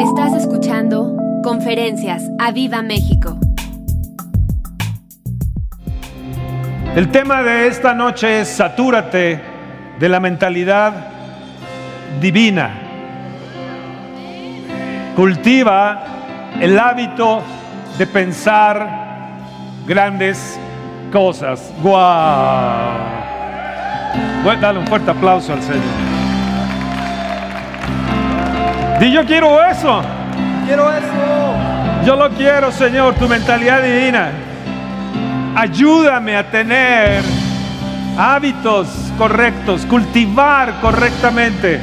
Estás escuchando Conferencias a Viva México. El tema de esta noche es Satúrate de la mentalidad divina. Cultiva el hábito de pensar grandes cosas. ¡Guau! Dale un fuerte aplauso al Señor. Di yo quiero eso. Quiero eso. Yo lo quiero, Señor, tu mentalidad divina. Ayúdame a tener hábitos correctos, cultivar correctamente,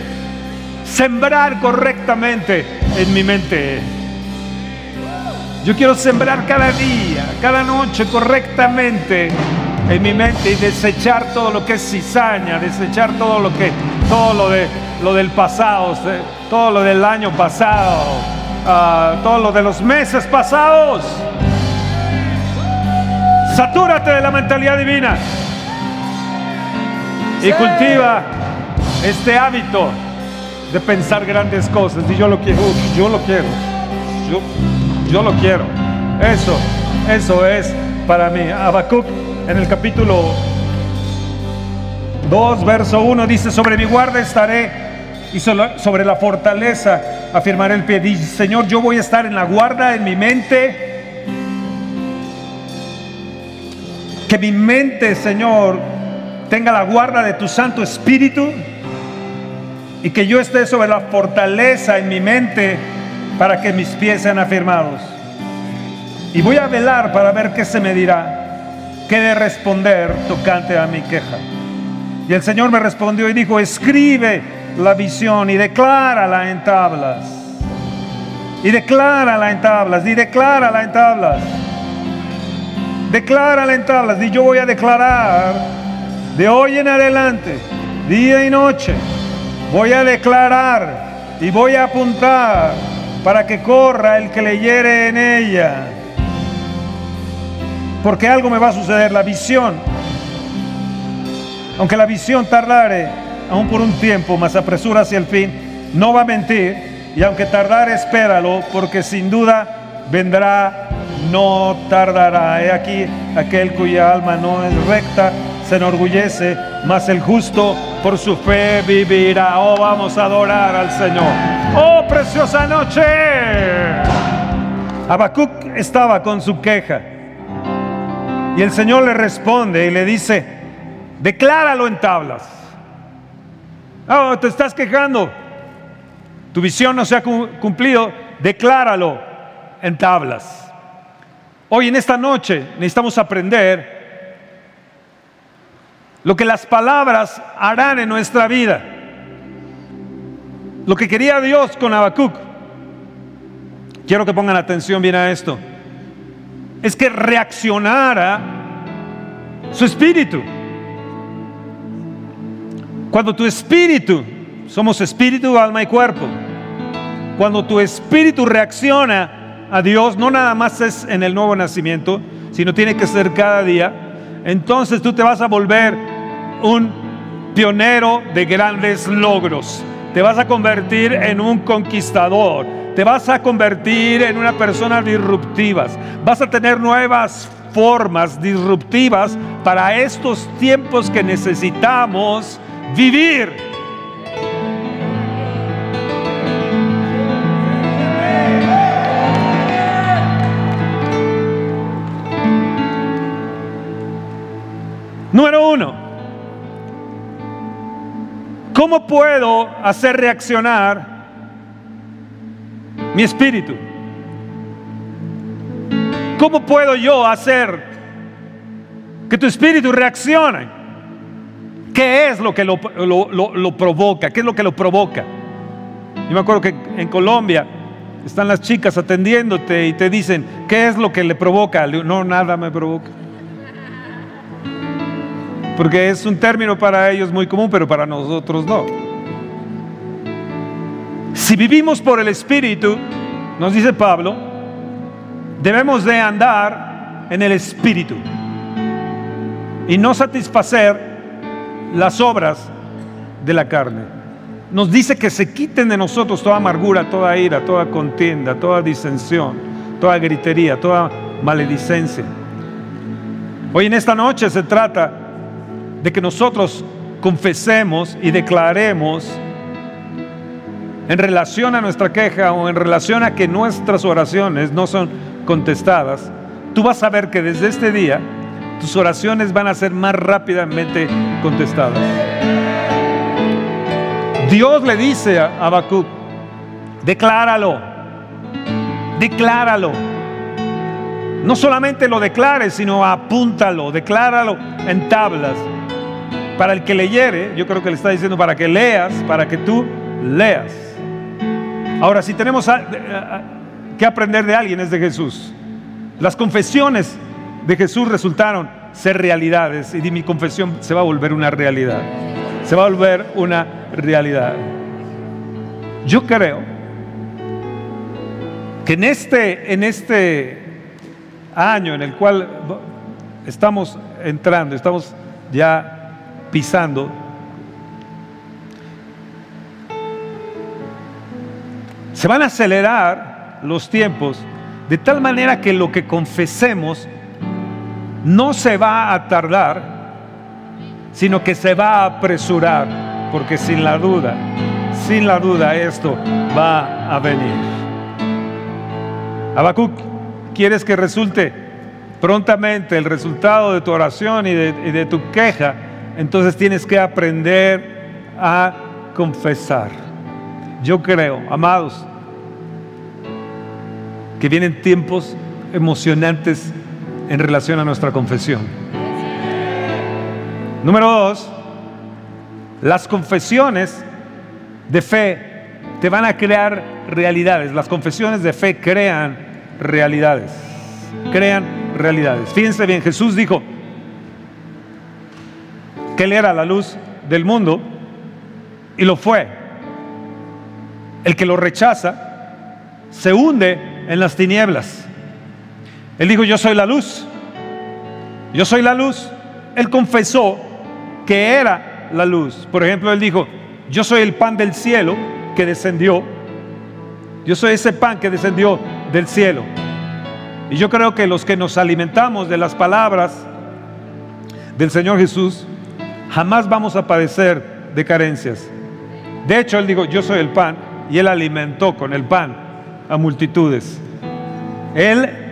sembrar correctamente en mi mente. Yo quiero sembrar cada día, cada noche correctamente en mi mente y desechar todo lo que es cizaña, desechar todo lo que, todo lo de lo del pasado, todo lo del año pasado, ah, todo lo de los meses pasados. Satúrate de la mentalidad divina y cultiva este hábito de pensar grandes cosas. Y yo lo quiero, yo lo quiero, yo, yo lo quiero. Eso, eso es para mí. Habacuc en el capítulo 2, verso 1 dice, sobre mi guarda estaré y sobre la fortaleza afirmaré el pie. Dice, Señor, yo voy a estar en la guarda en mi mente. Que mi mente, Señor, tenga la guarda de tu Santo Espíritu y que yo esté sobre la fortaleza en mi mente para que mis pies sean afirmados. Y voy a velar para ver qué se me dirá, qué de responder tocante a mi queja. Y el Señor me respondió y dijo, escribe la visión y declárala en tablas. Y declárala en tablas, y declárala en tablas. Declárala en tablas, y yo voy a declarar de hoy en adelante, día y noche, voy a declarar y voy a apuntar para que corra el que leyere en ella. Porque algo me va a suceder, la visión. Aunque la visión tardare, aún por un tiempo, mas apresura hacia el fin, no va a mentir, y aunque tardar, espéralo, porque sin duda vendrá, no tardará. He aquí aquel cuya alma no es recta, se enorgullece, mas el justo por su fe vivirá. Oh, vamos a adorar al Señor. Oh, preciosa noche. Habacuc estaba con su queja. Y el Señor le responde y le dice, decláralo en tablas. Oh, te estás quejando. Tu visión no se ha cumplido. Decláralo en tablas. Hoy en esta noche necesitamos aprender lo que las palabras harán en nuestra vida. Lo que quería Dios con Habacuc. Quiero que pongan atención bien a esto. Es que reaccionara su espíritu. Cuando tu espíritu, somos espíritu, alma y cuerpo, cuando tu espíritu reacciona a Dios, no nada más es en el nuevo nacimiento, sino tiene que ser cada día, entonces tú te vas a volver un pionero de grandes logros. Te vas a convertir en un conquistador. Te vas a convertir en una persona disruptiva. Vas a tener nuevas formas disruptivas para estos tiempos que necesitamos vivir. Número uno, ¿cómo puedo hacer reaccionar mi espíritu? ¿Cómo puedo yo hacer que tu espíritu reaccione? ¿Qué es lo que lo, provoca? ¿Qué es lo que lo provoca? Yo me acuerdo que en Colombia están las chicas atendiéndote y te dicen, ¿qué es lo que le provoca? no, nada me provoca. Porque es un término para ellos muy común, pero para nosotros no. Si vivimos por el Espíritu, nos dice Pablo, debemos de andar en el Espíritu y no satisfacer las obras de la carne. nos dice que se quiten de nosotros toda amargura, toda ira, toda contienda, toda disensión, toda gritería, toda maledicencia. Hoy en esta noche se trata de que nosotros confesemos y declaremos en relación a nuestra queja o en relación a que nuestras oraciones no son contestadas, tú vas a ver que desde este día tus oraciones van a ser más rápidamente contestadas. Dios le dice a Habacuc, decláralo, decláralo. No solamente lo declares, sino apúntalo, decláralo en tablas. Para el que leyere, yo creo que le está diciendo para que leas, para que tú leas. Ahora, si tenemos que aprender de alguien es de Jesús. Las confesiones de Jesús resultaron ser realidades y mi confesión se va a volver una realidad. Se va a volver una realidad. Yo creo que en este, en este año en el cual estamos entrando, estamos ya pisando, se van a acelerar los tiempos de tal manera que lo que confesemos no se va a tardar, sino que se va a apresurar, porque sin la duda, sin la duda esto va a venir. Habacuc, ¿quieres que resulte prontamente el resultado de tu oración y de, y de tu queja? Entonces tienes que aprender a confesar. Yo creo, amados, que vienen tiempos emocionantes en relación a nuestra confesión. Número dos, las confesiones de fe te van a crear realidades. Las confesiones de fe crean realidades. Crean realidades. Fíjense bien, Jesús dijo que Él era la luz del mundo y lo fue. El que lo rechaza se hunde en las tinieblas. Él dijo, yo soy la luz. Yo soy la luz. Él confesó que era la luz. Por ejemplo, él dijo, yo soy el pan del cielo que descendió. Yo soy ese pan que descendió del cielo. Y yo creo que los que nos alimentamos de las palabras del Señor Jesús, jamás vamos a padecer de carencias. De hecho, Él dijo, yo soy el pan, y Él alimentó con el pan a multitudes. Él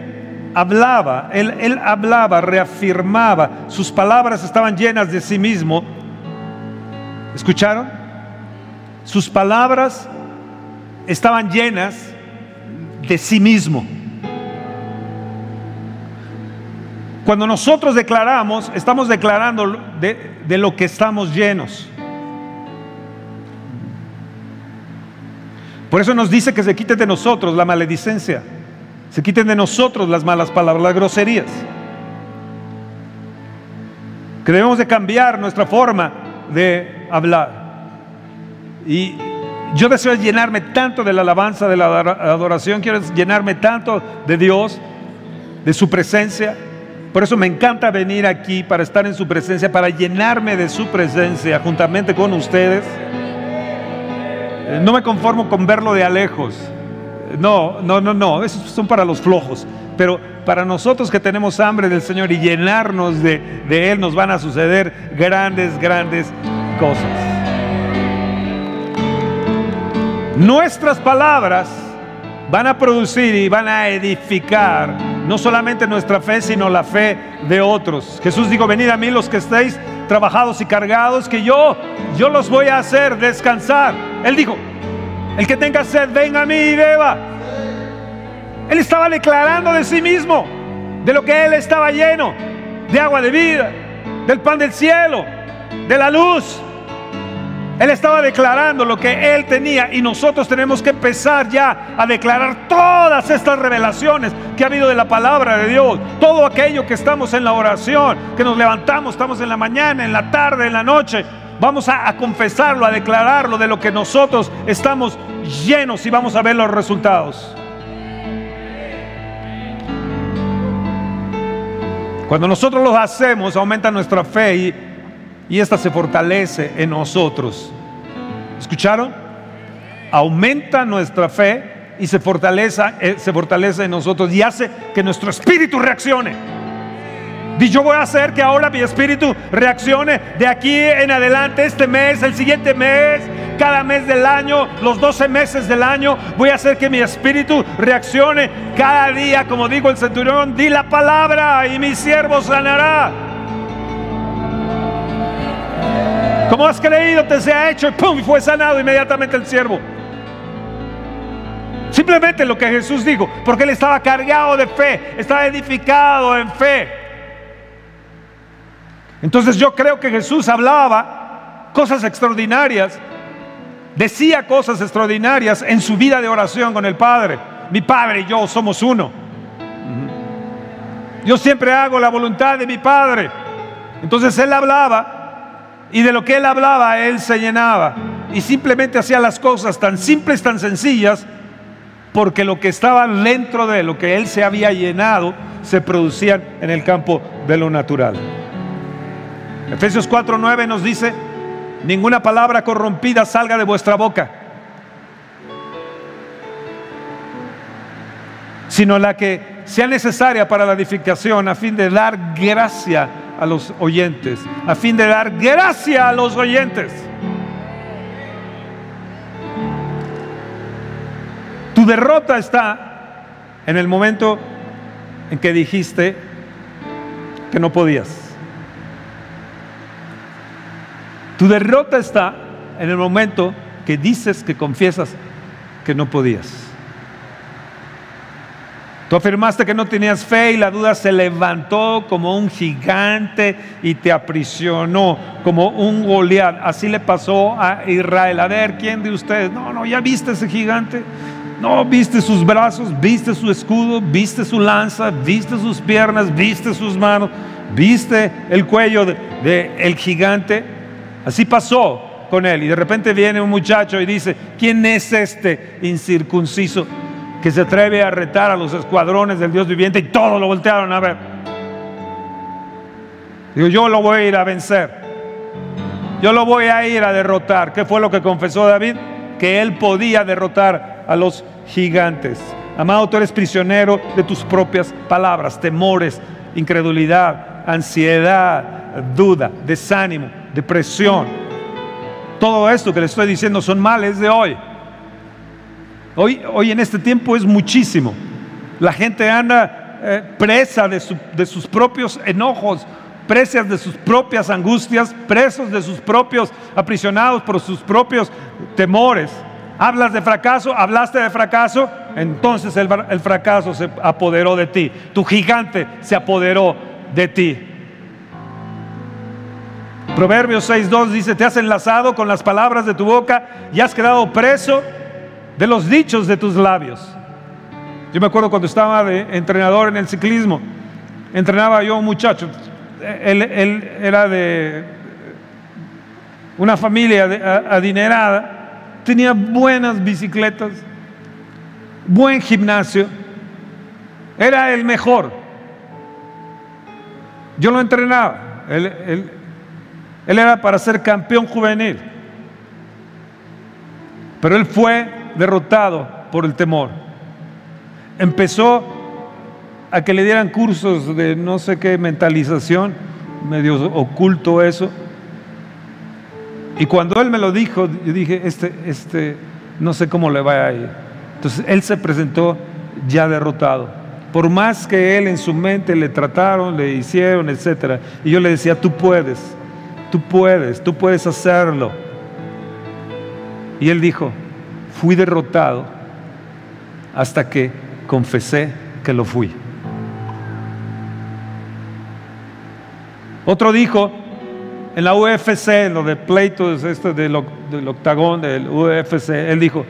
hablaba, él, hablaba, reafirmaba, sus palabras estaban llenas de sí mismo. ¿Escucharon? Sus palabras estaban llenas de sí mismo. Cuando nosotros declaramos, estamos declarando de, de, lo que estamos llenos. Por eso nos dice que se quite de nosotros la maledicencia. Se quiten de nosotros las malas palabras, las groserías. Que debemos de cambiar nuestra forma de hablar. Y yo deseo llenarme tanto de la alabanza, de la adoración, quiero llenarme tanto de Dios, de su presencia. Por eso me encanta venir aquí para estar en su presencia, para llenarme de su presencia juntamente con ustedes. No me conformo con verlo de alejos. No, no, no, no, esos son para los flojos. Pero para nosotros que tenemos hambre del Señor y llenarnos de, de Él, nos van a suceder grandes, grandes cosas. Nuestras palabras van a producir y van a edificar no solamente nuestra fe, sino la fe de otros. Jesús dijo, venid a mí los que estéis trabajados y cargados, que yo, yo los voy a hacer descansar. Él dijo, el que tenga sed, venga a mí y beba. Él estaba declarando de sí mismo, de lo que él estaba lleno, de agua de vida, del pan del cielo, de la luz. Él estaba declarando lo que él tenía y nosotros tenemos que empezar ya a declarar todas estas revelaciones que ha habido de la palabra de Dios. Todo aquello que estamos en la oración, que nos levantamos, estamos en la mañana, en la tarde, en la noche. Vamos a, confesarlo, a declararlo de lo que nosotros estamos llenos y vamos a ver los resultados. Cuando nosotros lo hacemos, aumenta nuestra fe y, y esta se fortalece en nosotros. ¿Escucharon? Aumenta nuestra fe y se fortalece, eh, se fortalece en nosotros y hace que nuestro espíritu reaccione. Y yo voy a hacer que ahora mi espíritu reaccione de aquí en adelante, este mes, el siguiente mes, cada mes del año, los 12 meses del año. Voy a hacer que mi espíritu reaccione cada día, como dijo el centurión, di la palabra y mi siervo sanará. Has creído, te se ha hecho y pum, fue sanado inmediatamente el siervo. Simplemente lo que Jesús dijo, porque él estaba cargado de fe, estaba edificado en fe. Entonces yo creo que Jesús hablaba cosas extraordinarias, decía cosas extraordinarias en su vida de oración con el Padre. Mi Padre y yo somos uno. Yo siempre hago la voluntad de mi Padre. Entonces Él hablaba y de lo que Él hablaba Él se llenaba. Y simplemente hacía las cosas tan simples, tan sencillas, porque lo que estaba dentro de lo que Él se había llenado, se producían en el campo de lo natural. Efesios 4:9 nos dice, ninguna palabra corrompida salga de vuestra boca, sino la que sea necesaria para la edificación a fin de dar gracia a los oyentes, a fin de dar gracia a los oyentes. Tu derrota está en el momento en que dijiste que no podías. Tu derrota está en el momento que dices, que confiesas que no podías. Tú afirmaste que no tenías fe y la duda se levantó como un gigante y te aprisionó como un Goliat. Así le pasó a Israel. A ver, ¿quién de ustedes? No, no, ya viste ese gigante. No, viste sus brazos, viste su escudo, viste su lanza, viste sus piernas, viste sus manos, viste el cuello del de, el gigante. Así pasó con él. Y de repente viene un muchacho y dice, ¿quién es este incircunciso que se atreve a retar a los escuadrones del Dios viviente? Y todos lo voltearon a ver. Digo, yo lo voy a ir a vencer. Yo lo voy a ir a derrotar. ¿Qué fue lo que confesó David? Que él podía derrotar a los gigantes. Amado, tú eres prisionero de tus propias palabras, temores, incredulidad, ansiedad, duda, desánimo depresión. Todo esto que le estoy diciendo son males de hoy. Hoy, hoy en este tiempo es muchísimo. La gente anda eh, presa de, sus propios enojos, presas de sus propias angustias, presos de sus propios, aprisionados por sus propios temores. Hablas de fracaso, hablaste de fracaso, entonces el, el fracaso se apoderó de ti. Tu gigante se apoderó de ti. Proverbios 6.2 dice, te has enlazado con las palabras de tu boca y has quedado preso de los dichos de tus labios. Yo me acuerdo cuando estaba de entrenador en el ciclismo, entrenaba yo a un muchacho, él, era de una familia adinerada, tenía buenas bicicletas, buen gimnasio, era el mejor. Yo lo entrenaba, él, él era para ser campeón juvenil. Pero él fue derrotado por el temor. Empezó a que le dieran cursos de no sé qué mentalización, medio oculto eso. Y cuando él me lo dijo, yo dije, este, este, no sé cómo le va a ir. Entonces él se presentó ya derrotado. Por más que él en su mente le trataron, le hicieron, etc. Y yo le decía, tú puedes tú puedes, tú puedes hacerlo. Y él dijo, fui derrotado hasta que confesé que lo fui. Otro dijo, en la UFC, lo de pleitos, este del, del octagón del UFC, él dijo,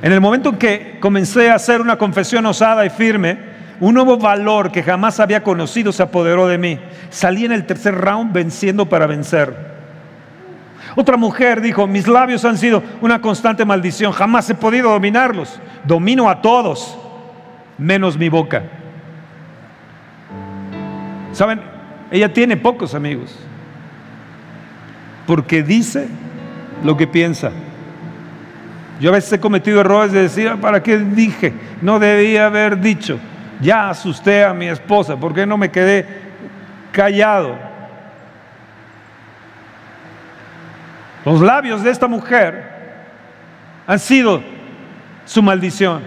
en el momento en que comencé a hacer una confesión osada y firme, un nuevo valor que jamás había conocido se apoderó de mí. Salí en el tercer round venciendo para vencer. Otra mujer dijo, mis labios han sido una constante maldición, jamás he podido dominarlos. Domino a todos, menos mi boca. ¿Saben? Ella tiene pocos amigos, porque dice lo que piensa. Yo a veces he cometido errores de decir, "Ah, ¿para qué dije? No debía haber dicho. Ya asusté a mi esposa, ¿por qué no me quedé callado? Los labios de esta mujer han sido su maldición.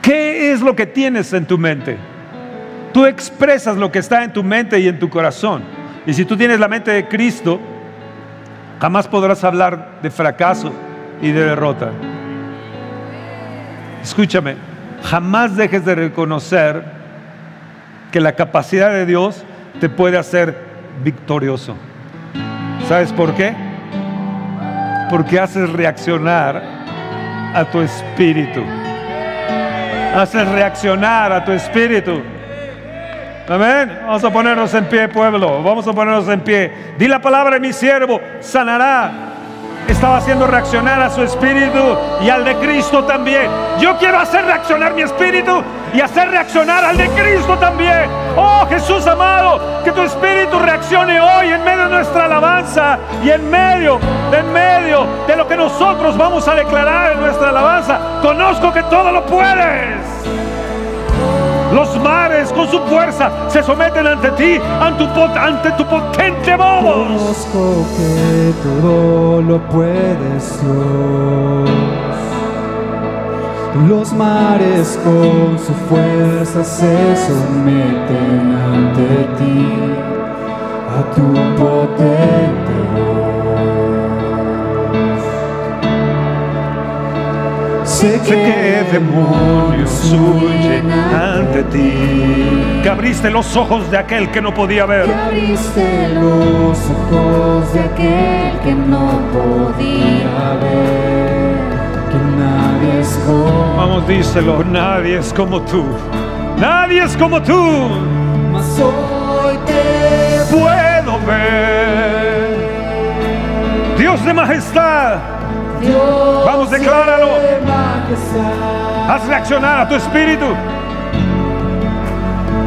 ¿Qué es lo que tienes en tu mente? Tú expresas lo que está en tu mente y en tu corazón. Y si tú tienes la mente de Cristo, jamás podrás hablar de fracaso y de derrota. Escúchame, jamás dejes de reconocer que la capacidad de Dios te puede hacer victorioso. ¿Sabes por qué? Porque haces reaccionar a tu espíritu. Haces reaccionar a tu espíritu. Amén. Vamos a ponernos en pie, pueblo. Vamos a ponernos en pie. Di la palabra de mi siervo, sanará. Estaba haciendo reaccionar a su espíritu y al de Cristo también. Yo quiero hacer reaccionar mi espíritu y hacer reaccionar al de Cristo también. Oh Jesús amado, que tu espíritu reaccione hoy en medio de nuestra alabanza y en medio, en medio de lo que nosotros vamos a declarar en nuestra alabanza. Conozco que todo lo puedes. Los mares con su fuerza se someten ante ti, ante tu, ante tu potente voz. Conozco que todo lo puedes, Dios. Los mares con su fuerza se someten ante ti, a tu potente voz. Sé que demonios huyen ante ti. Que abriste los ojos de aquel que no podía ver. Que abriste los ojos de aquel que no podía ver, que nadie es como Vamos, díselo, nadie es como tú. Nadie es como tú. Mas hoy te Puedo ver. Dios de majestad, Dios Vamos, decláralo. de majestad, haz reaccionar a tu espíritu.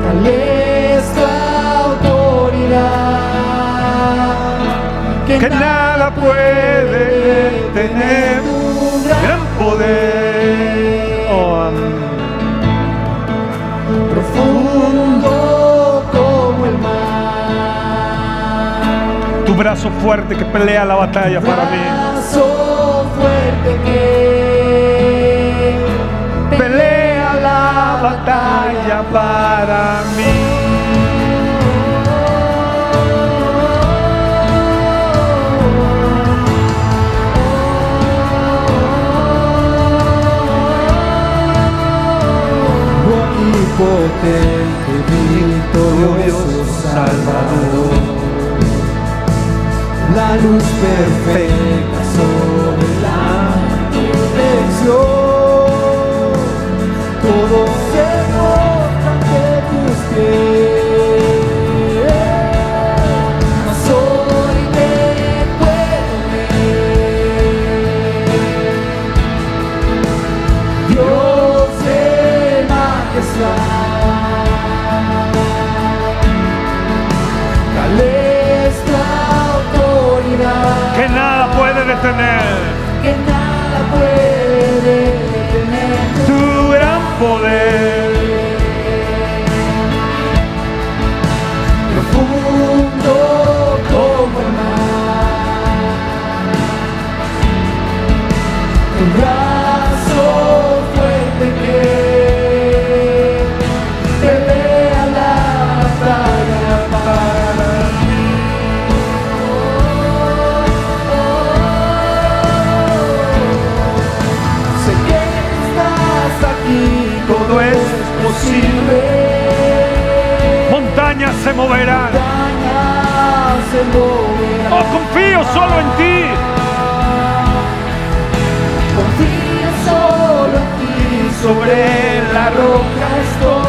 tal es tu autoridad, Que nada puede detener poder. Oh, profundo como el mar. tu brazo fuerte que pelea la batalla para mí. Brazo fuerte que Pelea la batalla para mí. Omnipotente, victorioso Salvador. La luz perfecta sobre la dirección. Posible. Montañas se moverán. Montañas se moverán. Oh, confío solo en ti. Confío solo en ti, sobre la roca estoy.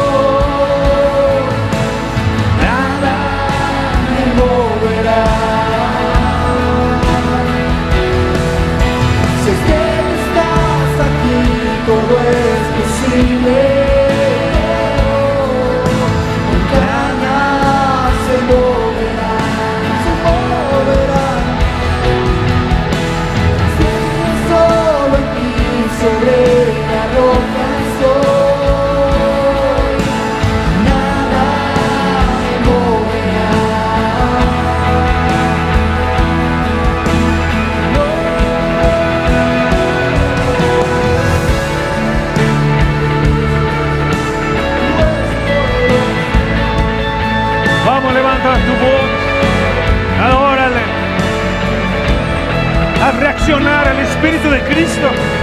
Reaccionar al Espíritu de Cristo.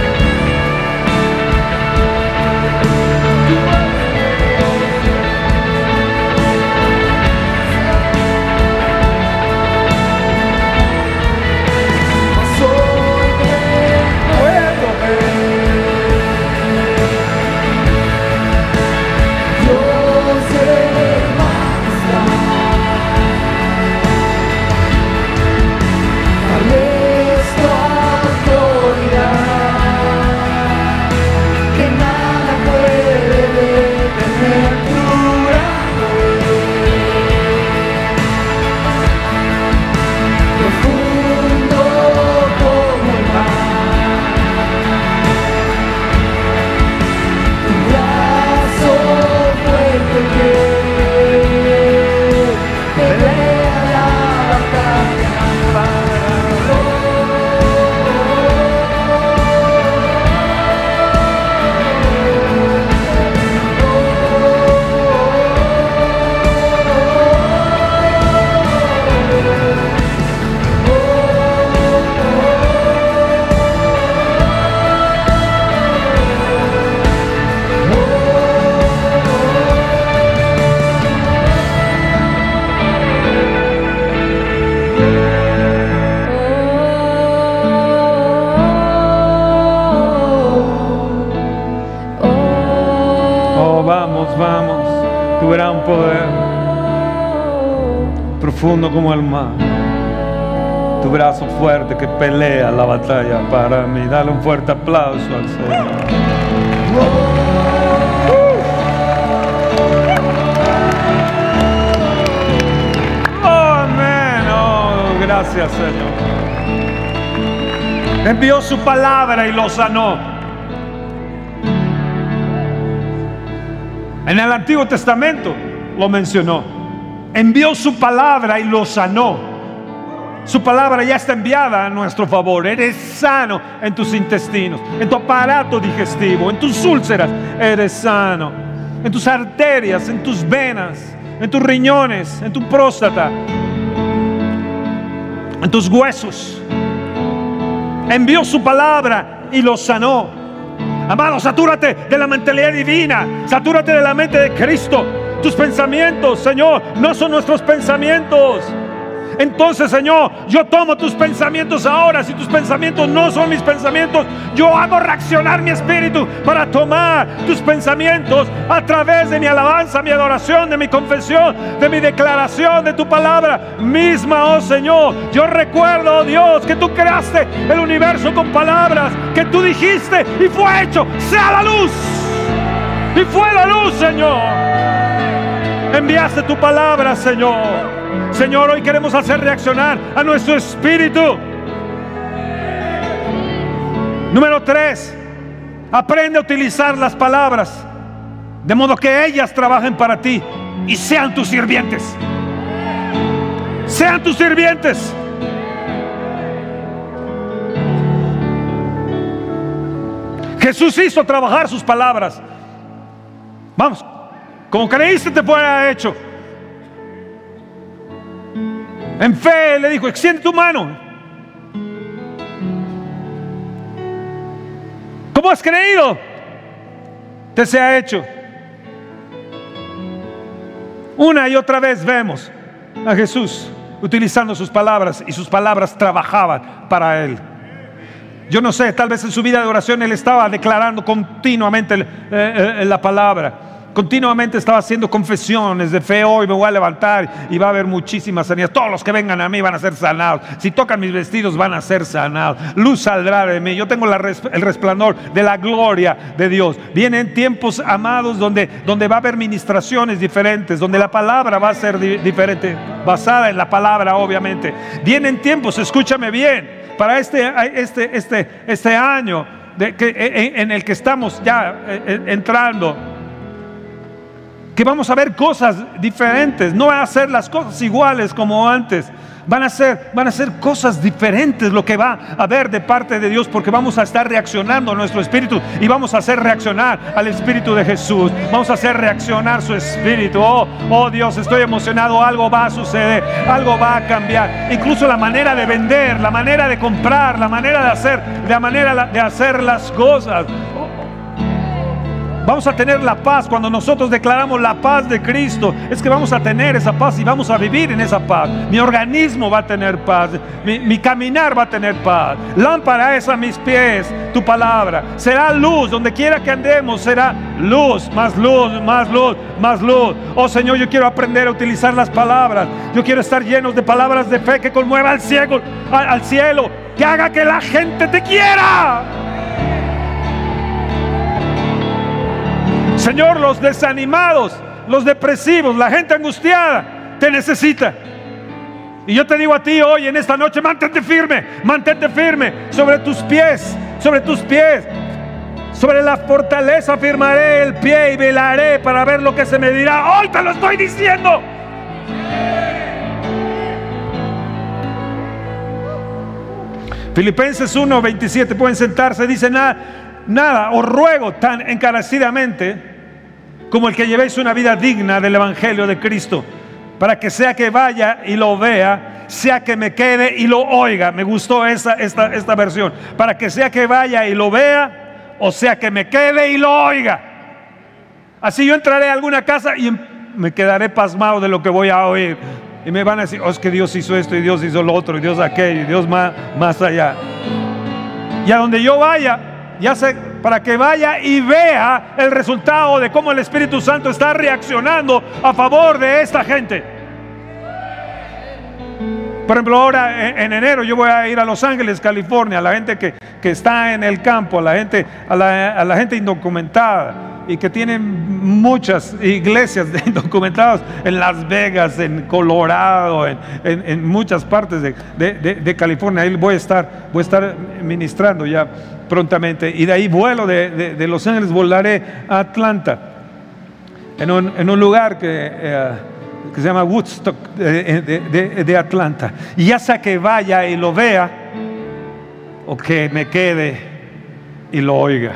Como el mar. Tu brazo fuerte que pelea la batalla para mí. Dale un fuerte aplauso al Señor. Oh, amén. Oh, gracias, Señor. Envió su palabra y lo sanó. En el Antiguo Testamento lo mencionó. Envió su palabra y lo sanó. Su palabra ya está enviada a nuestro favor. Eres sano en tus intestinos, en tu aparato digestivo, en tus úlceras. Eres sano. En tus arterias, en tus venas, en tus riñones, en tu próstata, en tus huesos. Envió su palabra y lo sanó. Amado, satúrate de la mentalidad divina. Satúrate de la mente de Cristo. Tus pensamientos, Señor, no son nuestros pensamientos. Entonces, Señor, yo tomo tus pensamientos ahora. Si tus pensamientos no son mis pensamientos, yo hago reaccionar mi espíritu para tomar tus pensamientos a través de mi alabanza, mi adoración, de mi confesión, de mi declaración, de tu palabra misma, oh Señor. Yo recuerdo, oh Dios, que tú creaste el universo con palabras, que tú dijiste y fue hecho, sea la luz. Y fue la luz, Señor. Enviaste tu palabra, Señor. Señor, hoy queremos hacer reaccionar a nuestro espíritu. Número tres, aprende a utilizar las palabras de modo que ellas trabajen para ti y sean tus sirvientes. Sean tus sirvientes. Jesús hizo trabajar sus palabras. Vamos, como creíste te fuera hecho. En fe le dijo, extiende tu mano. ¿Cómo has creído? Te se ha hecho. Una y otra vez vemos a Jesús utilizando sus palabras y sus palabras trabajaban para él. Yo no sé, tal vez en su vida de oración él estaba declarando continuamente eh, eh, la palabra. Continuamente estaba haciendo confesiones de fe. Hoy me voy a levantar y va a haber muchísimas sanidades. Todos los que vengan a mí van a ser sanados. Si tocan mis vestidos van a ser sanados. Luz saldrá de mí. Yo tengo el resplandor de la gloria de Dios. Vienen tiempos amados donde, donde va a haber ministraciones diferentes, donde la palabra va a ser di- diferente, basada en la palabra, obviamente. Vienen tiempos, escúchame bien, para este, este, este, este año que, en, en el que estamos ya eh, eh, entrando, que vamos a ver cosas diferentes, no van a ser las cosas iguales como antes. Van a, ser, van a ser cosas diferentes lo que va a haber de parte de Dios porque vamos a estar reaccionando a nuestro espíritu y vamos a hacer reaccionar al espíritu de Jesús. Vamos a hacer reaccionar su espíritu. Oh, oh Dios, estoy emocionado. Algo va a suceder, algo va a cambiar. Incluso la manera de vender, la manera de comprar, la manera de hacer, la manera de hacer las cosas. Vamos a tener la paz cuando nosotros declaramos la paz de Cristo. Es que vamos a tener esa paz y vamos a vivir en esa paz. Mi organismo va a tener paz. Mi, caminar va a tener paz. Lámpara es a mis pies tu palabra. Será luz donde quiera que andemos. Será luz, más luz, más luz, más luz. Oh Señor, yo quiero aprender a utilizar las palabras. Yo quiero estar llenos de palabras de fe que conmueva al ciego, al cielo. Que haga que la gente te quiera. Señor, los desanimados, los depresivos, la gente angustiada, te necesita. Y yo te digo a ti hoy, en esta noche, mantente firme, mantente firme sobre tus pies, sobre tus pies. Sobre la fortaleza firmaré el pie y velaré para ver lo que se me dirá. Hoy te lo estoy diciendo. Filipenses 1, 27, pueden sentarse, dice nada, nada, os ruego tan encarecidamente como el que llevéis una vida digna del Evangelio de Cristo, para que sea que vaya y lo vea, sea que me quede y lo oiga. Me gustó esa, esta, esta versión. Para que sea que vaya y lo vea, o sea que me quede y lo oiga. Así yo entraré a alguna casa y me quedaré pasmado de lo que voy a oír. Y me van a decir, oh, es que Dios hizo esto y Dios hizo lo otro y Dios aquello y Dios más, más allá. Y a donde yo vaya, ya sé, para que vaya y vea el resultado de cómo el Espíritu Santo está reaccionando a favor de esta gente. Por ejemplo, ahora en, enero yo voy a ir a Los Ángeles, California, a la gente que, está en el campo, a la gente, a la, gente indocumentada y que tienen muchas iglesias de indocumentados en Las Vegas, en Colorado, en, muchas partes de, California. Ahí voy a estar, voy a estar ministrando ya prontamente. Y de ahí vuelo de, Los Ángeles, volaré a Atlanta, en un, lugar que, eh, que, se llama Woodstock de, Atlanta. Y ya sea que vaya y lo vea, o que me quede y lo oiga.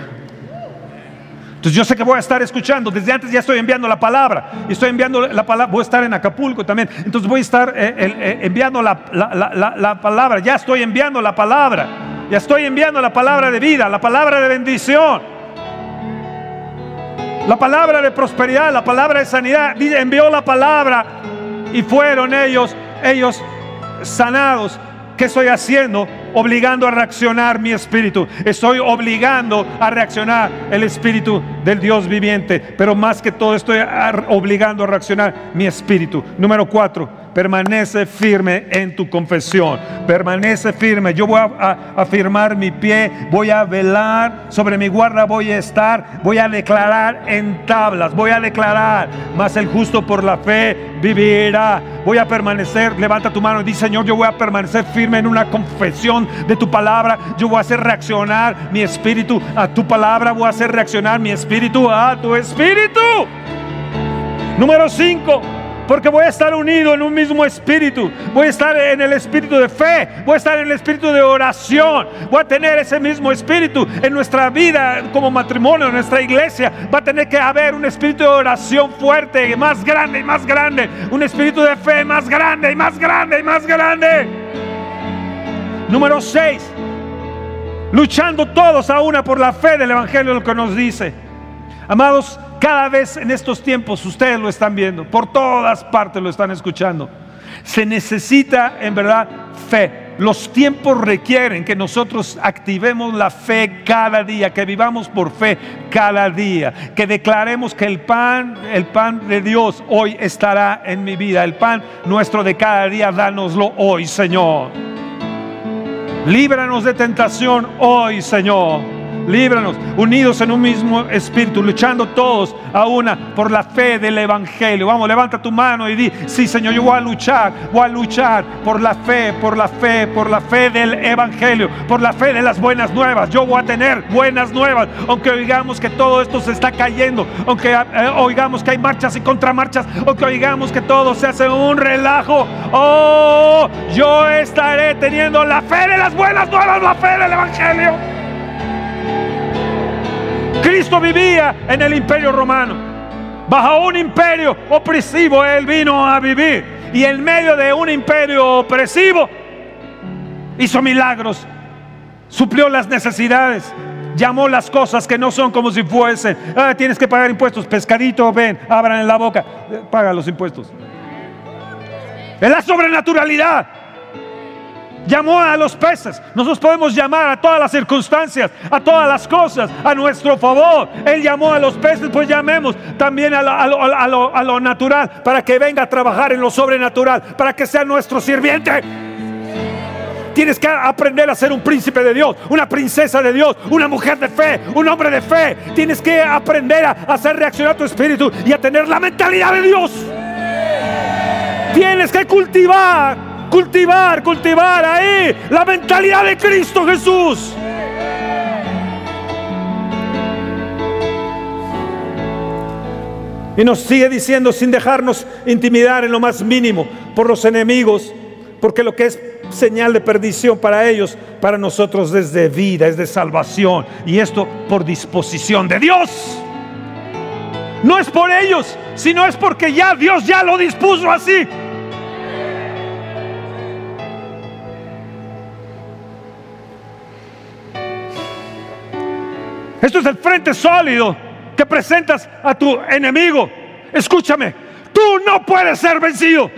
Entonces yo sé que voy a estar escuchando, desde antes ya estoy enviando la palabra, y estoy enviando la palabra, voy a estar en Acapulco también, entonces voy a estar eh, eh, enviando la, la palabra, ya estoy enviando la palabra. Ya estoy enviando la palabra de vida, la palabra de bendición, la palabra de prosperidad, la palabra de sanidad. Envió la palabra y fueron ellos, ellos sanados. ¿Qué estoy haciendo? Obligando a reaccionar mi espíritu. Estoy obligando a reaccionar el espíritu del Dios viviente. Pero más que todo estoy obligando a reaccionar mi espíritu. Número cuatro permanece firme en tu confesión, permanece firme. Yo voy a, afirmar mi pie, voy a velar. Sobre mi guarda, voy a estar, voy a declarar en tablas, voy a declarar, mas el justo por la fe vivirá. Voy a permanecer, levanta tu mano y dice, Señor, yo voy a permanecer firme en una confesión de tu palabra. Yo voy a hacer reaccionar mi espíritu a tu palabra, voy a hacer reaccionar mi espíritu a tu espíritu. Número 5 porque voy a estar unido en un mismo espíritu. Voy a estar en el espíritu de fe, voy a estar en el espíritu de oración. Voy a tener ese mismo espíritu en nuestra vida como matrimonio, en nuestra iglesia. Va a tener que haber un espíritu de oración fuerte, más grande y más grande. Un espíritu de fe más grande y más grande y más grande. Número 6. Luchando todos a una por la fe del Evangelio, lo que nos dice. Amados, cada vez en estos tiempos ustedes lo están viendo, por todas partes lo están escuchando. Se necesita en verdad fe. Los tiempos requieren que nosotros activemos la fe cada día, que vivamos por fe cada día, que declaremos que el pan, el pan de Dios hoy estará en mi vida. El pan nuestro de cada día, dánoslo hoy, Señor. Líbranos de tentación hoy, Señor líbranos, unidos en un mismo espíritu, luchando todos a una por la fe del Evangelio. Vamos, levanta tu mano y di, sí Señor, yo voy a luchar, voy a luchar por la fe, por la fe, por la fe del Evangelio, por la fe de las buenas nuevas. Yo voy a tener buenas nuevas, aunque oigamos que todo esto se está cayendo, aunque eh, oigamos que hay marchas y contramarchas, aunque oigamos que todo se hace un relajo. Oh, yo estaré teniendo la fe de las buenas nuevas, la fe del Evangelio. Cristo vivía en el imperio romano. Bajo un imperio opresivo Él vino a vivir. Y en medio de un imperio opresivo hizo milagros. Suplió las necesidades. Llamó las cosas que no son como si fuesen. Ah, tienes que pagar impuestos. Pescadito, ven, abran la boca. Paga los impuestos. Es la sobrenaturalidad llamó a los peces. Nosotros podemos llamar a todas las circunstancias, a todas las cosas, a nuestro favor. Él llamó a los peces, pues llamemos también a lo, natural, para que venga a trabajar en lo sobrenatural, para que sea nuestro sirviente. Tienes que aprender a ser un príncipe de Dios, una princesa de Dios, una mujer de fe, un hombre de fe. Tienes que aprender a hacer reaccionar tu espíritu y a tener la mentalidad de Dios. Tienes que cultivar cultivar, cultivar ahí la mentalidad de Cristo Jesús. Y nos sigue diciendo sin dejarnos intimidar en lo más mínimo por los enemigos, porque lo que es señal de perdición para ellos, para nosotros es de vida, es de salvación. Y esto por disposición de Dios. No es por ellos, sino es porque ya Dios ya lo dispuso así. Esto es el frente sólido que presentas a tu enemigo. Escúchame, tú no puedes ser vencido.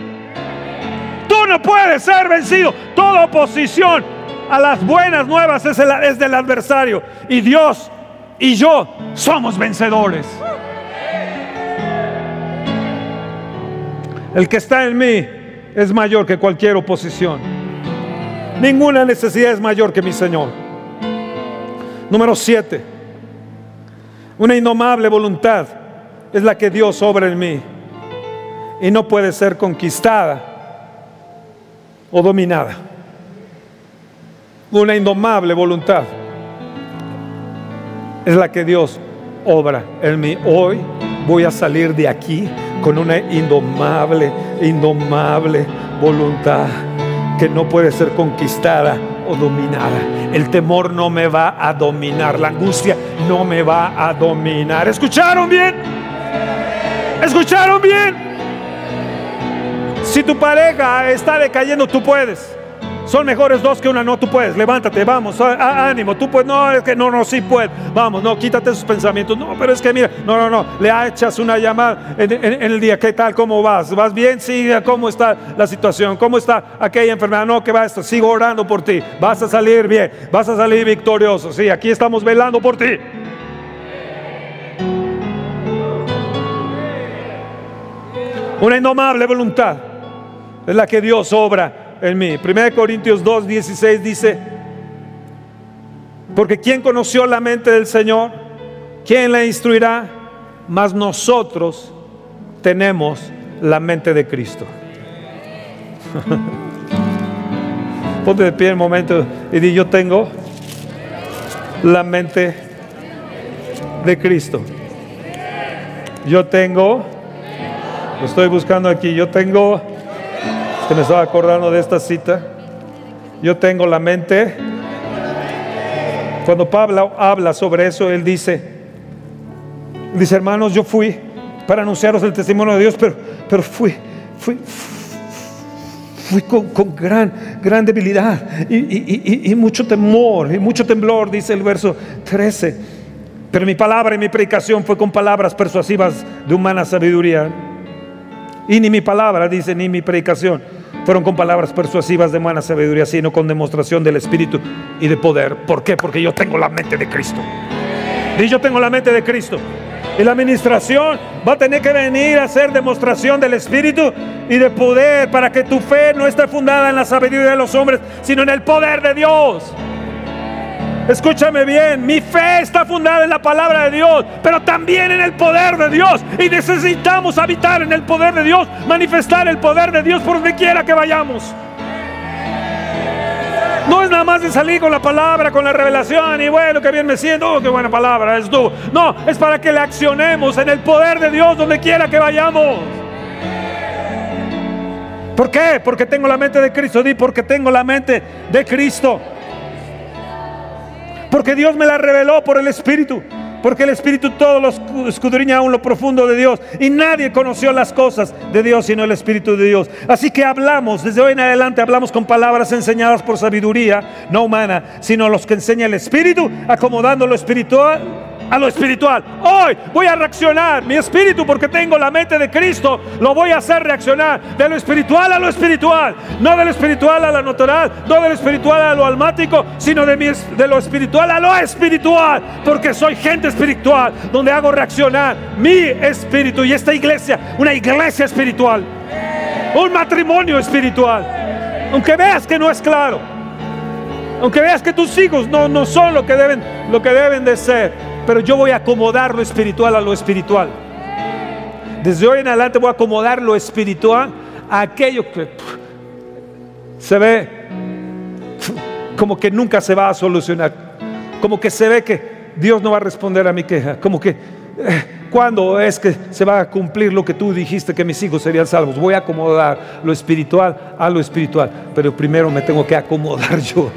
Tú no puedes ser vencido. Toda oposición a las buenas nuevas es, del adversario. Y Dios y yo somos vencedores. El que está en mí es mayor que cualquier oposición. Ninguna necesidad es mayor que mi Señor. Número 7. Una indomable voluntad es la que Dios obra en mí y no puede ser conquistada o dominada. Una indomable voluntad es la que Dios obra en mí. Hoy voy a salir de aquí con una indomable, indomable voluntad que no puede ser conquistada o dominada. El temor no me va a dominar, la angustia no me va a dominar. ¿Escucharon bien? ¿Escucharon bien? Si tu pareja está decayendo, tú puedes. Son mejores dos que una, no, tú puedes, levántate, vamos, ánimo, tú puedes, no, es que no, no, sí puedes, vamos, no, quítate esos pensamientos, no, pero es que mira, no, no, no, le echas una llamada en, el día, ¿qué tal, cómo vas? ¿Vas bien? Sí, ¿cómo está la situación? ¿Cómo está aquella enfermedad? No, que va esto, sigo orando por ti, vas a salir bien, vas a salir victorioso, sí, aquí estamos velando por ti. Una indomable voluntad es la que Dios obra en mí. 1 Corintios 2, 16 dice, porque ¿quién conoció la mente del Señor? ¿Quién la instruirá? Mas nosotros tenemos la mente de Cristo. Ponte de pie un momento y di, yo tengo la mente de Cristo. Yo tengo, lo estoy buscando aquí, yo tengo me estaba acordando de esta cita. Yo tengo la mente. Cuando Pablo habla sobre eso, él dice, dice, hermanos, yo fui para anunciaros el testimonio de Dios, pero, pero fui, fui, fui con, gran, gran debilidad y, y, mucho temor y mucho temblor, dice el verso 13. Pero mi palabra y mi predicación fue con palabras persuasivas de humana sabiduría. Y ni mi palabra, dice, ni mi predicación fueron con palabras persuasivas de buena sabiduría, sino con demostración del Espíritu y de poder. ¿Por qué? Porque yo tengo la mente de Cristo. Y yo tengo la mente de Cristo. Y la administración va a tener que venir a hacer demostración del Espíritu y de poder para que tu fe no esté fundada en la sabiduría de los hombres, sino en el poder de Dios. Escúchame bien, mi fe está fundada en la palabra de Dios, pero también en el poder de Dios. Y necesitamos habitar en el poder de Dios, manifestar el poder de Dios por donde quiera que vayamos. No es nada más de salir con la palabra, con la revelación y bueno, que bien me siento, oh, qué buena palabra es tú. No, es para que le accionemos en el poder de Dios donde quiera que vayamos. ¿Por qué? Porque tengo la mente de Cristo. Di, porque tengo la mente de Cristo. Porque Dios me la reveló por el Espíritu. Porque el Espíritu todo lo escudriña aún lo profundo de Dios. Y nadie conoció las cosas de Dios sino el Espíritu de Dios. Así que hablamos, desde hoy en adelante hablamos con palabras enseñadas por sabiduría, no humana, sino los que enseña el Espíritu, acomodando lo espiritual a lo espiritual. Hoy voy a reaccionar mi espíritu porque tengo la mente de Cristo. Lo voy a hacer reaccionar de lo espiritual a lo espiritual. No de lo espiritual a lo natural, no de lo espiritual a lo almático, sino de, mi, de lo espiritual a lo espiritual. Porque soy gente espiritual donde hago reaccionar mi espíritu y esta iglesia, una iglesia espiritual. Un matrimonio espiritual. Aunque veas que no es claro. Aunque veas que tus hijos no, no son lo que, deben, lo que deben de ser pero yo voy a acomodar lo espiritual a lo espiritual. Desde hoy en adelante voy a acomodar lo espiritual a aquello que se ve como que nunca se va a solucionar. Como que se ve que Dios no va a responder a mi queja. Como que, eh, ¿cuándo es que se va a cumplir lo que tú dijiste que mis hijos serían salvos? Voy a acomodar lo espiritual a lo espiritual. Pero primero me tengo que acomodar yo.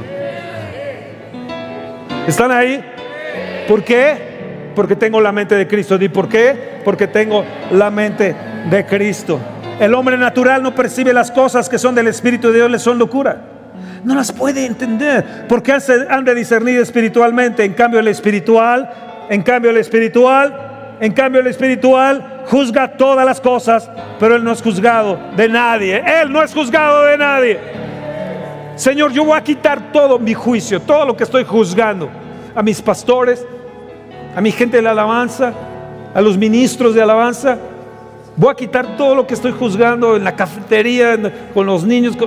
¿Están ahí? ¿Por qué? Porque tengo la mente de Cristo. ¿Y por qué? Porque tengo la mente de Cristo. El hombre natural no percibe las cosas que son del Espíritu de Dios, le son locura. No las puede entender porque han de discernir espiritualmente. En cambio, el espiritual, en cambio, el espiritual, en cambio, el espiritual juzga todas las cosas, pero él no es juzgado de nadie. Él no es juzgado de nadie. Señor, yo voy a quitar todo mi juicio, todo lo que estoy juzgando a mis pastores, a mi gente de la alabanza, a los ministros de alabanza. Voy a quitar todo lo que estoy juzgando en la cafetería, con los niños.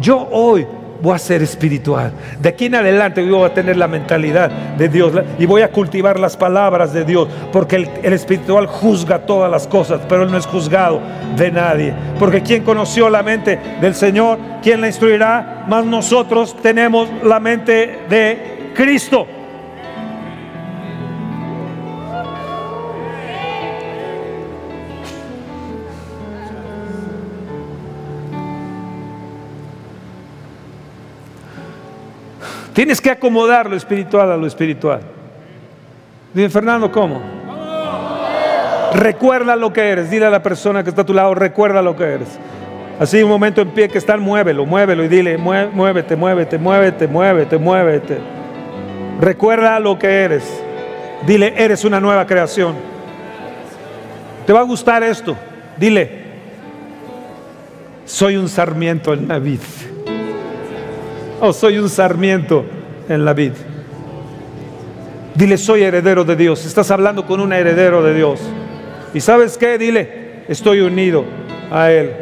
Yo hoy voy a ser espiritual. De aquí en adelante voy a tener la mentalidad de Dios y voy a cultivar las palabras de Dios, porque el, el, espiritual juzga todas las cosas, pero Él no es juzgado de nadie. Porque quien conoció la mente del Señor, ¿quién la instruirá? Más nosotros tenemos la mente de Cristo. Tienes que acomodar lo espiritual a lo espiritual. Dile, Fernando, ¿cómo? Recuerda lo que eres. Dile a la persona que está a tu lado, recuerda lo que eres. Así un momento en pie que están, muévelo, muévelo y dile, muévete, muévete, muévete, muévete, muévete. Recuerda lo que eres. Dile, eres una nueva creación. ¿Te va a gustar esto? Dile, soy un sarmiento en la vid o soy un sarmiento en la vid. Dile, soy heredero de Dios. Estás hablando con un heredero de Dios. ¿Y sabes qué? Dile, estoy unido a Él.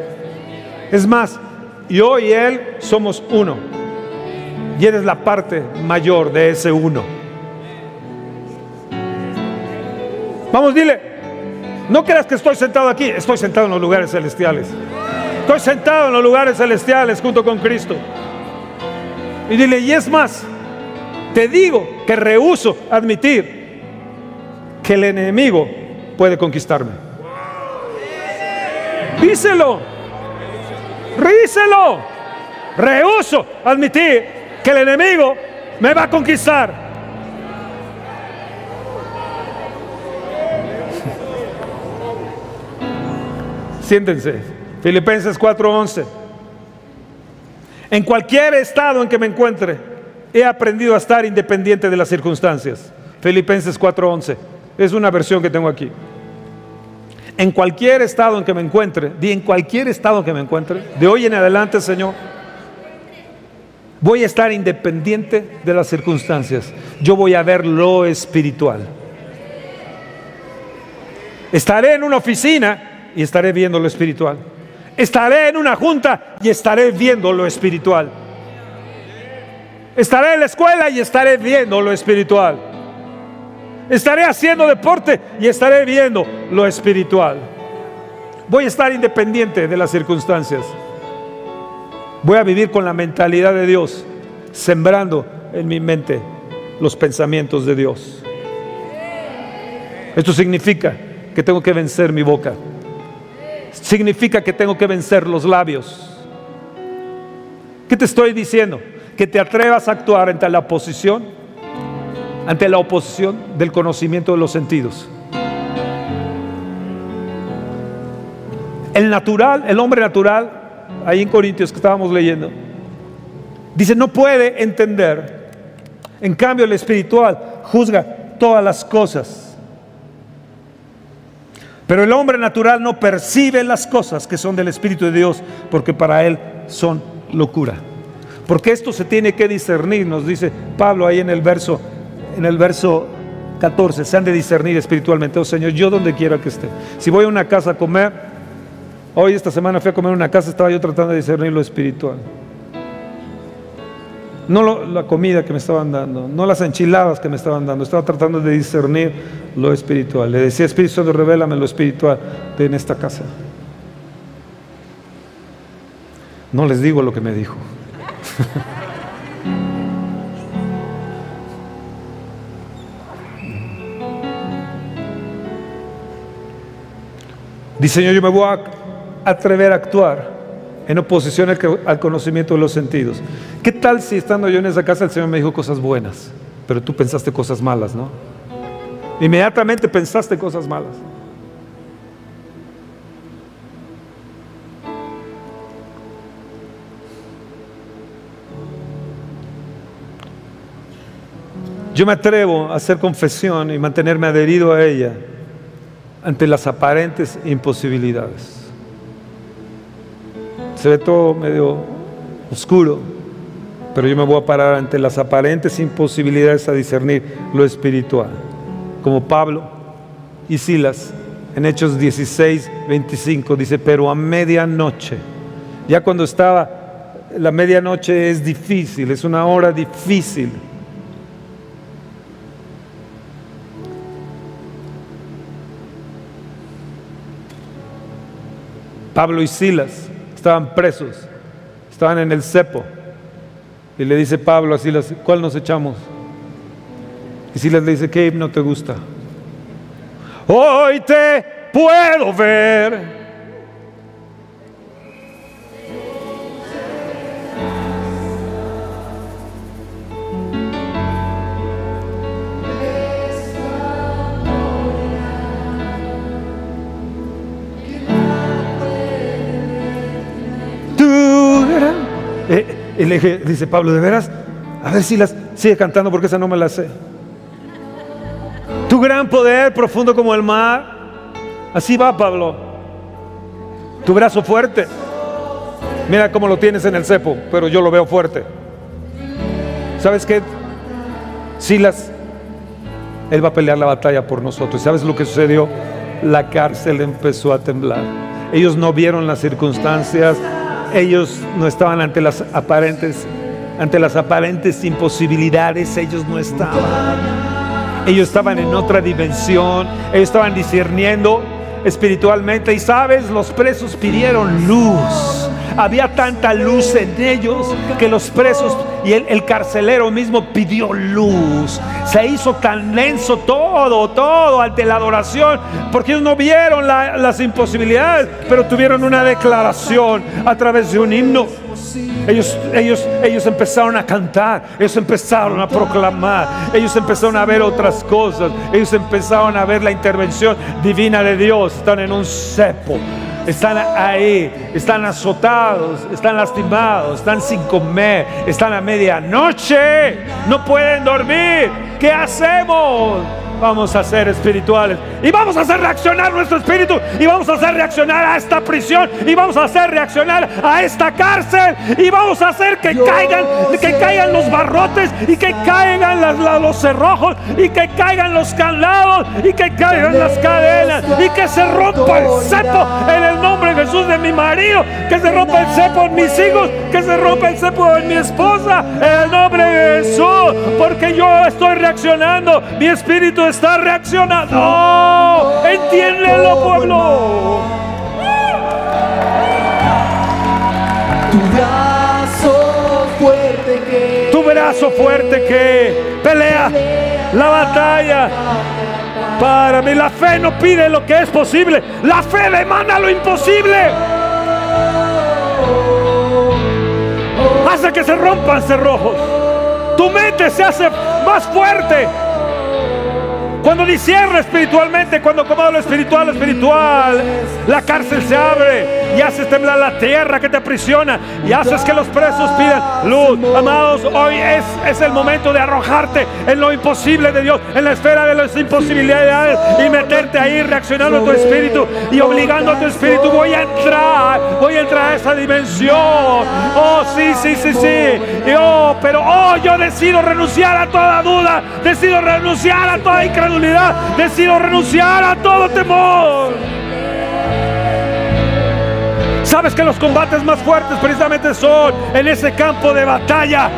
Es más, yo y Él somos uno. Y eres la parte mayor de ese uno. Vamos, dile, no creas que estoy sentado aquí, estoy sentado en los lugares celestiales. Estoy sentado en los lugares celestiales junto con Cristo. Y dile, y es más, te digo que rehuso admitir que el enemigo puede conquistarme. Díselo, ríselo. Rehuso admitir que el enemigo me va a conquistar. Siéntense. Filipenses 4:11. En cualquier estado en que me encuentre, he aprendido a estar independiente de las circunstancias. Filipenses 4:11. Es una versión que tengo aquí. En cualquier estado en que me encuentre, di en cualquier estado que me encuentre, de hoy en adelante, Señor, voy a estar independiente de las circunstancias. Yo voy a ver lo espiritual. Estaré en una oficina y estaré viendo lo espiritual. Estaré en una junta y estaré viendo lo espiritual. Estaré en la escuela y estaré viendo lo espiritual. Estaré haciendo deporte y estaré viendo lo espiritual. Voy a estar independiente de las circunstancias. Voy a vivir con la mentalidad de Dios, sembrando en mi mente los pensamientos de Dios. Esto significa que tengo que vencer mi boca. Significa que tengo que vencer los labios. ¿Qué te estoy diciendo? Que te atrevas a actuar ante la oposición, ante la oposición del conocimiento de los sentidos. El natural, el hombre natural, ahí en Corintios que estábamos leyendo, dice, no puede entender. En cambio, el espiritual juzga todas las cosas pero el hombre natural no percibe las cosas que son del Espíritu de Dios porque para él son locura. Porque esto se tiene que discernir, nos dice Pablo ahí en el verso en el verso 14, se han de discernir espiritualmente. Oh Señor, yo donde quiera que esté. Si voy a una casa a comer, hoy esta semana fui a comer una casa, estaba yo tratando de discernir lo espiritual. No la comida que me estaban dando, no las enchiladas que me estaban dando, estaba tratando de discernir lo espiritual. Le decía, Espíritu Santo, revélame lo espiritual de en esta casa. No les digo lo que me dijo. Dice, Señor, yo me voy a atrever a actuar en oposición al conocimiento de los sentidos. ¿Qué tal si estando yo en esa casa el Señor me dijo cosas buenas, pero tú pensaste cosas malas, ¿no? Inmediatamente pensaste cosas malas. Yo me atrevo a hacer confesión y mantenerme adherido a ella ante las aparentes imposibilidades. Se ve todo medio oscuro, pero yo me voy a parar ante las aparentes imposibilidades a discernir lo espiritual. Como Pablo y Silas en Hechos 16, 25 dice, pero a medianoche, ya cuando estaba, la medianoche es difícil, es una hora difícil. Pablo y Silas estaban presos, estaban en el cepo. Y le dice Pablo a Silas, ¿cuál nos echamos? Y Silas le dice, ¿qué no te gusta? Hoy te puedo ver Y le dije, dice Pablo, ¿de veras? A ver si las sigue cantando porque esa no me la sé. Gran poder, profundo como el mar. Así va, Pablo. Tu brazo fuerte. Mira cómo lo tienes en el cepo, pero yo lo veo fuerte. ¿Sabes qué? Silas, él va a pelear la batalla por nosotros. ¿Sabes lo que sucedió? La cárcel empezó a temblar. Ellos no vieron las circunstancias, ellos no estaban ante las aparentes ante las aparentes imposibilidades, ellos no estaban. Ellos estaban en otra dimensión, ellos estaban discerniendo espiritualmente y sabes, los presos pidieron luz. Había tanta luz en ellos que los presos y el, carcelero mismo pidió luz. Se hizo tan denso todo, todo ante la adoración, porque ellos no vieron las imposibilidades, pero tuvieron una declaración a través de un himno. Ellos, ellos, ellos empezaron a cantar, ellos empezaron a proclamar, ellos empezaron a ver otras cosas, ellos empezaron a ver la intervención divina de Dios. Están en un cepo, están ahí, están azotados, están lastimados, están sin comer, están a medianoche, no pueden dormir. ¿Qué hacemos? Vamos a ser espirituales. Y vamos a hacer reaccionar nuestro espíritu. Y vamos a hacer reaccionar a esta prisión. Y vamos a hacer reaccionar a esta cárcel. Y vamos a hacer que caigan que caigan los barrotes. Y que caigan los cerrojos. Y que caigan los candados. Y que caigan las cadenas. Y que se rompa el cepo en el nombre de Jesús de mi marido, que se rompa el cepo en mis hijos, que se rompa el cepo en mi esposa, en el nombre de Jesús, porque yo estoy reaccionando, mi espíritu está reaccionando. Entiéndelo, pueblo. Tu brazo fuerte que Tu brazo fuerte que pelea la batalla. Para mí la fe no pide lo que es posible, la fe demanda lo imposible. Hace que se rompan cerrojos. Tu mente se hace más fuerte. Cuando discierna espiritualmente, cuando acomoda lo espiritual, espiritual, la cárcel se abre y haces temblar la tierra que te aprisiona y haces que los presos pidan luz. Amados, hoy es, es el momento de arrojarte en lo imposible de Dios, en la esfera de las imposibilidades y meterte ahí reaccionando a tu espíritu y obligando a tu espíritu. Voy a entrar, voy a entrar a esa dimensión. Oh, sí, sí, sí, sí. Oh, pero oh, yo decido renunciar a toda duda, decido renunciar a toda incredulidad, decido renunciar a todo temor. Sabes que los combates más fuertes precisamente son en ese campo de batalla.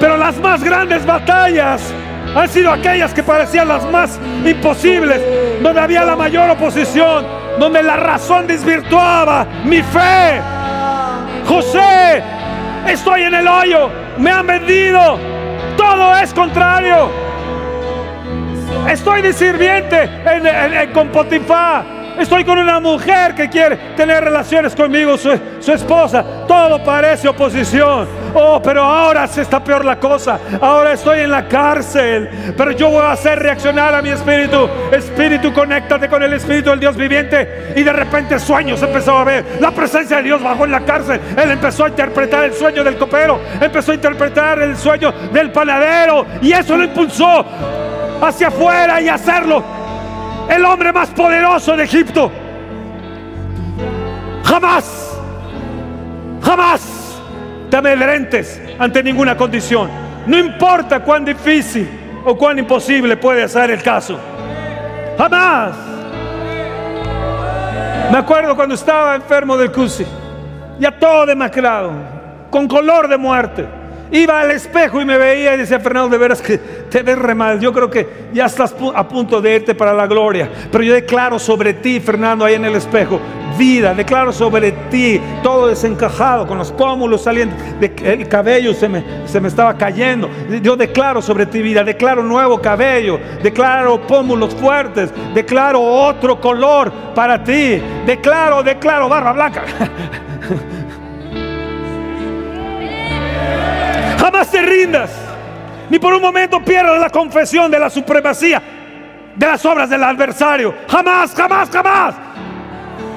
Pero las más grandes batallas han sido aquellas que parecían las más imposibles, donde había la mayor oposición, donde la razón desvirtuaba mi fe. José, estoy en el hoyo, me han vendido, todo es contrario. Estoy de sirviente en, en- con Potifar. Estoy con una mujer que quiere tener relaciones conmigo, su, esposa. Todo parece oposición. Oh, pero ahora se está peor la cosa. Ahora estoy en la cárcel. Pero yo voy a hacer reaccionar a mi espíritu. Espíritu, conéctate con el espíritu del Dios viviente. Y de repente sueños empezó a ver. La presencia de Dios bajó en la cárcel. Él empezó a interpretar el sueño del copero. Empezó a interpretar el sueño del panadero. Y eso lo impulsó hacia afuera y hacerlo el hombre más poderoso de Egipto. Jamás, jamás te amedrentes ante ninguna condición. No importa cuán difícil o cuán imposible puede ser el caso. Jamás. Me acuerdo cuando estaba enfermo del CUSI, ya todo demacrado, con color de muerte. Iba al espejo y me veía y decía, Fernando, de veras que te ves re mal. Yo creo que ya estás a punto de irte para la gloria. Pero yo declaro sobre ti, Fernando, ahí en el espejo, vida. Declaro sobre ti, todo desencajado, con los pómulos saliendo, el cabello se me, se me estaba cayendo. Yo declaro sobre ti vida, declaro nuevo cabello, declaro pómulos fuertes, declaro otro color para ti. Declaro, declaro barba blanca. Jamás te rindas. Ni por un momento pierdas la confesión de la supremacía de las obras del adversario. Jamás, jamás, jamás.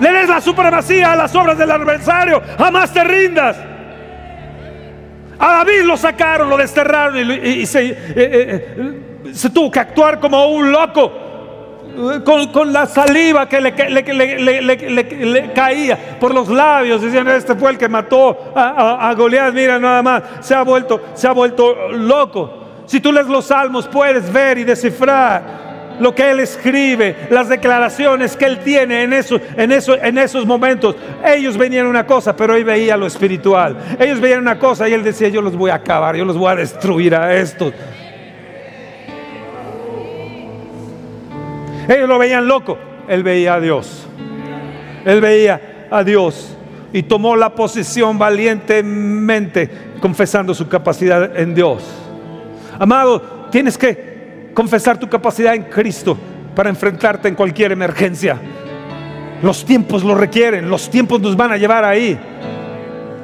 Le des la supremacía a las obras del adversario. Jamás te rindas. A David lo sacaron, lo desterraron y, se, eh, eh, eh, se tuvo que actuar como un loco. Con, la saliva que le, caía por los labios, decían, este fue el que mató a, a- mira nada más, se ha vuelto, se ha vuelto loco. Si tú lees los salmos puedes ver y descifrar lo que él escribe, las declaraciones que él tiene en, eso, en, en esos momentos. Ellos veían una cosa, pero él veía lo espiritual. Ellos veían una cosa y él decía, yo los voy a acabar, yo los voy a destruir a estos. Ellos lo veían loco, él veía a Dios. Él veía a Dios y tomó la posición valientemente, confesando su capacidad en Dios. Amado, tienes que confesar tu capacidad en Cristo para enfrentarte en cualquier emergencia. Los tiempos lo requieren, los tiempos nos van a llevar ahí.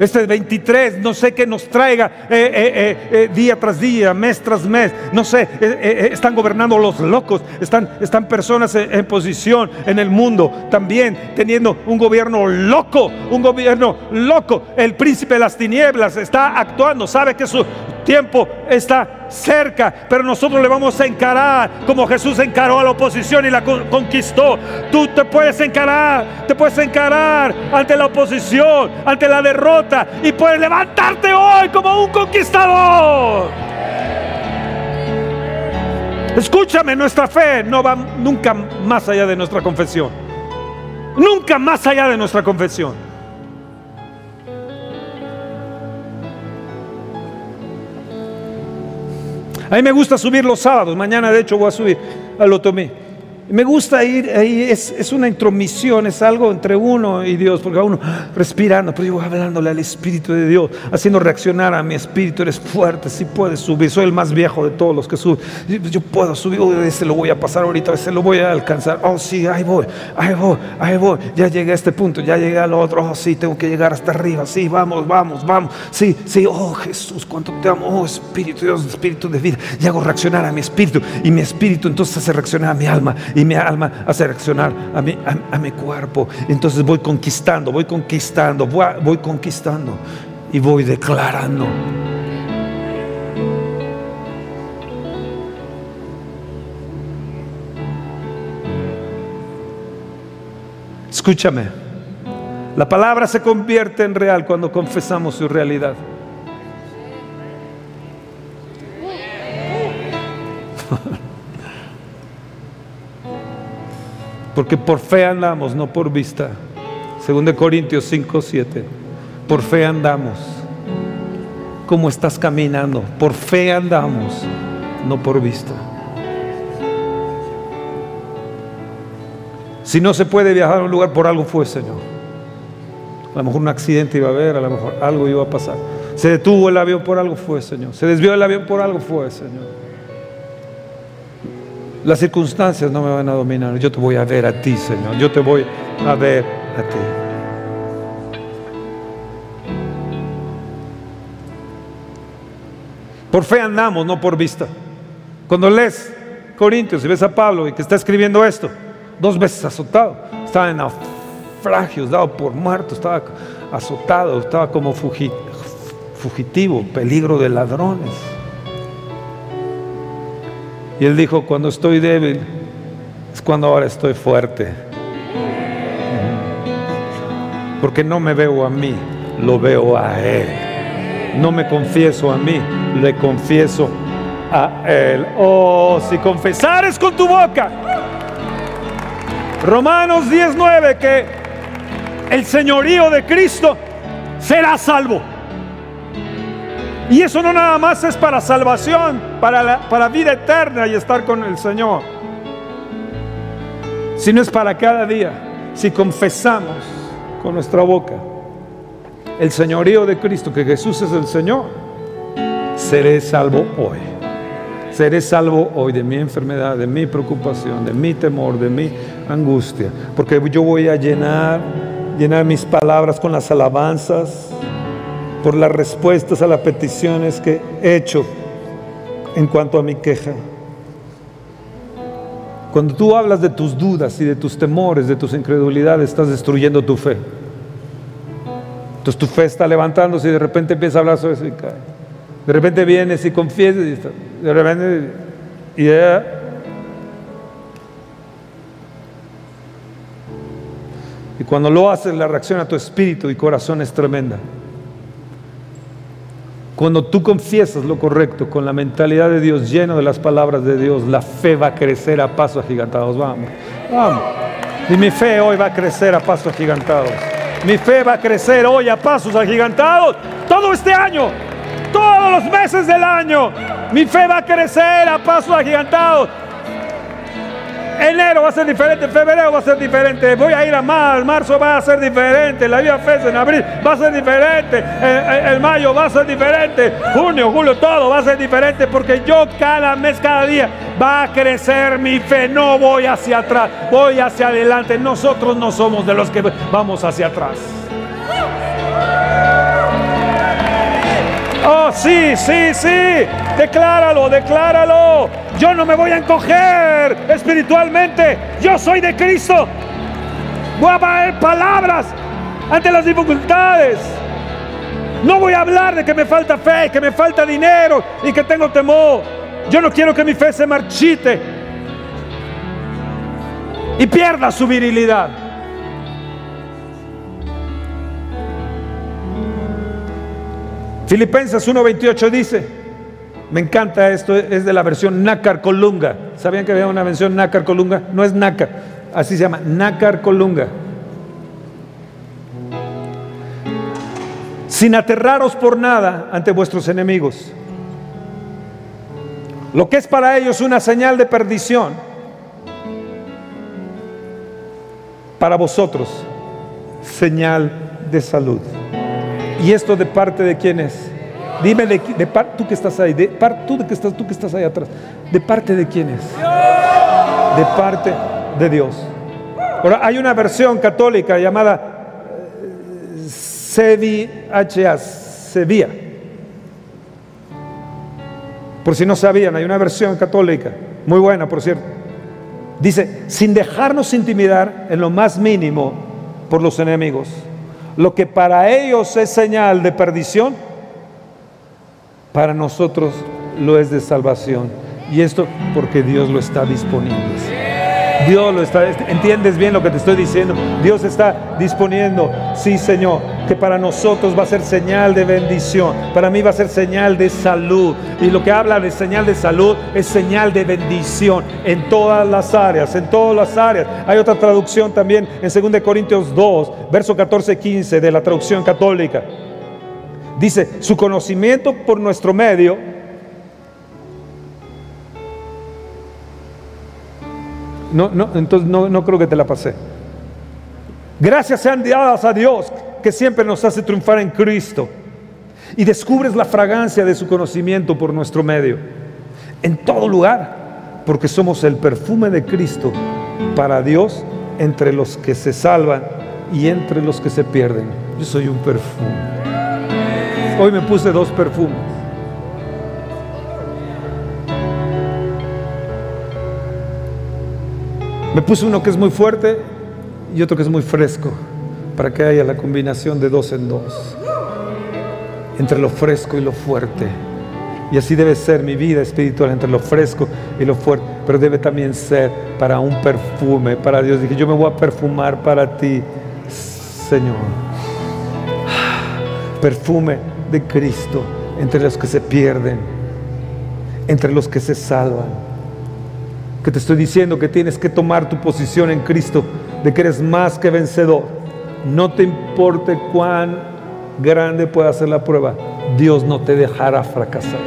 Este 23, no sé qué nos traiga eh, eh, eh, día tras día, mes tras mes. No sé, están gobernando los locos, están, están personas en, en posición en el mundo también teniendo un gobierno loco, un gobierno loco. El príncipe de las tinieblas está actuando, sabe que su tiempo está cerca, pero nosotros le vamos a encarar como Jesús encaró a la oposición y la con- conquistó. Tú te puedes encarar, te puedes encarar ante la oposición, ante la derrota y puedes levantarte hoy como un conquistador. Escúchame, nuestra fe no va nunca más allá de nuestra confesión. Nunca más allá de nuestra confesión. A mí me gusta subir los sábados. Mañana, de hecho, voy a subir al Otomí. Me gusta ir ahí, es, una intromisión, es algo entre uno y Dios, porque va uno respirando, pero yo voy hablándole al Espíritu de Dios, haciendo reaccionar a mi espíritu, eres fuerte, si puedes subir, soy el más viejo de todos los que suben, yo puedo subir, ese lo voy a pasar ahorita, ese lo voy a alcanzar, oh sí, ahí voy, ahí voy, ahí voy, ya llegué a este punto, ya llegué al otro, oh sí, tengo que llegar hasta arriba, sí, vamos, vamos, vamos, sí, sí, oh Jesús, cuánto te amo, oh Espíritu, Dios, Espíritu de vida, y hago reaccionar a mi espíritu, y mi espíritu entonces hace reaccionar a mi alma, y mi alma hace reaccionar a mi, a, mi cuerpo. Entonces voy conquistando, voy conquistando, voy, voy conquistando y voy declarando. Escúchame, la palabra se convierte en real cuando confesamos su realidad. Porque por fe andamos, no por vista. Según de Corintios 5, 7. Por fe andamos. ¿Cómo estás caminando? Por fe andamos, no por vista. Si no se puede viajar a un lugar, por algo fue, Señor. A lo mejor un accidente iba a haber, a lo mejor algo iba a pasar. Se detuvo el avión, por algo fue, Señor. Se desvió el avión, por algo fue, Señor. Las circunstancias no me van a dominar. Yo te voy a ver a ti, Señor. Yo te voy a ver a ti. Por fe andamos, no por vista. Cuando lees Corintios y ves a Pablo y que está escribiendo esto, dos veces azotado, estaba en naufragios, dado por muerto, estaba azotado, estaba como fugitivo, peligro de ladrones. Y él dijo, cuando estoy débil, es cuando ahora estoy fuerte. Porque no me veo a mí, lo veo a Él. No me confieso a mí, le confieso a Él. Oh, si confesares con tu boca. Romanos 19, que el señorío de Cristo será salvo. Y eso no nada más es para salvación, para, para vida eterna y estar con el Señor, sino es para cada día. Si confesamos con nuestra boca el señorío de Cristo, que Jesús es el Señor, seré salvo hoy. Seré salvo hoy de mi enfermedad, de mi preocupación, de mi temor, de mi angustia. Porque yo voy a llenar, llenar mis palabras con las alabanzas, por las respuestas a las peticiones que he hecho en cuanto a mi queja. Cuando tú hablas de tus dudas y de tus temores, de tus incredulidades, estás destruyendo tu fe. Entonces tu fe está levantándose y de repente empieza a hablar sobre eso y cae. De repente vienes y confiesas y de repente y y cuando lo haces la reacción a tu espíritu y corazón es tremenda. Cuando tú confiesas lo correcto con la mentalidad de Dios, lleno de las palabras de Dios, la fe va a crecer a pasos agigantados. Vamos, vamos. Y mi fe hoy va a crecer a pasos agigantados. Mi fe va a crecer hoy a pasos agigantados. Todo este año, todos los meses del año, mi fe va a crecer a pasos agigantados. Enero va a ser diferente, febrero va a ser diferente, voy a ir a mar, marzo va a ser diferente, la vida fe en abril va a ser diferente, el, mayo va a ser diferente, junio, julio, todo va a ser diferente porque yo cada mes, cada día va a crecer mi fe, no voy hacia atrás, voy hacia adelante, nosotros no somos de los que vamos hacia atrás. Oh, sí, sí, sí. Decláralo, decláralo. Yo no me voy a encoger espiritualmente. Yo soy de Cristo. Voy a poner palabras ante las dificultades. No voy a hablar de que me falta fe, que me falta dinero y que tengo temor. Yo no quiero que mi fe se marchite y pierda su virilidad. Filipenses 1.28 dice, me encanta esto, es de la versión nácar colunga. ¿Sabían que había una versión nácar colunga? No es nácar, así se llama, nácar colunga. Sin aterraros por nada ante vuestros enemigos. Lo que es para ellos una señal de perdición, para vosotros señal de salud. ¿Y esto de parte de quién es? Dime de, de tú que estás ahí, de parte tú que estás tú que estás ahí atrás. ¿De parte de quién es? De parte de Dios. Ahora hay una versión católica llamada CVHA, Sevilla. Por si no sabían, hay una versión católica, muy buena, por cierto. Dice, sin dejarnos intimidar en lo más mínimo por los enemigos, lo que para ellos es señal de perdición, para nosotros lo es de salvación. Y esto porque Dios lo está disponible. Dios lo está, ¿entiendes bien lo que te estoy diciendo? Dios está disponiendo, sí Señor, que para nosotros va a ser señal de bendición, para mí va a ser señal de salud. Y lo que habla de señal de salud es señal de bendición en todas las áreas, en todas las áreas. Hay otra traducción también en 2 Corintios 2, verso 14-15 de la traducción católica. Dice, su conocimiento por nuestro medio No, no, entonces no, no creo que te la pasé. Gracias sean dadas a Dios que siempre nos hace triunfar en Cristo. Y descubres la fragancia de su conocimiento por nuestro medio. En todo lugar. Porque somos el perfume de Cristo para Dios entre los que se salvan y entre los que se pierden. Yo soy un perfume. Hoy me puse dos perfumes. Me puse uno que es muy fuerte y otro que es muy fresco, para que haya la combinación de dos en dos, entre lo fresco y lo fuerte. Y así debe ser mi vida espiritual, entre lo fresco y lo fuerte, pero debe también ser para un perfume, para Dios. Dije, yo me voy a perfumar para ti, Señor. Perfume de Cristo entre los que se pierden, entre los que se salvan que te estoy diciendo que tienes que tomar tu posición en Cristo, de que eres más que vencedor. No te importe cuán grande pueda ser la prueba, Dios no te dejará fracasar.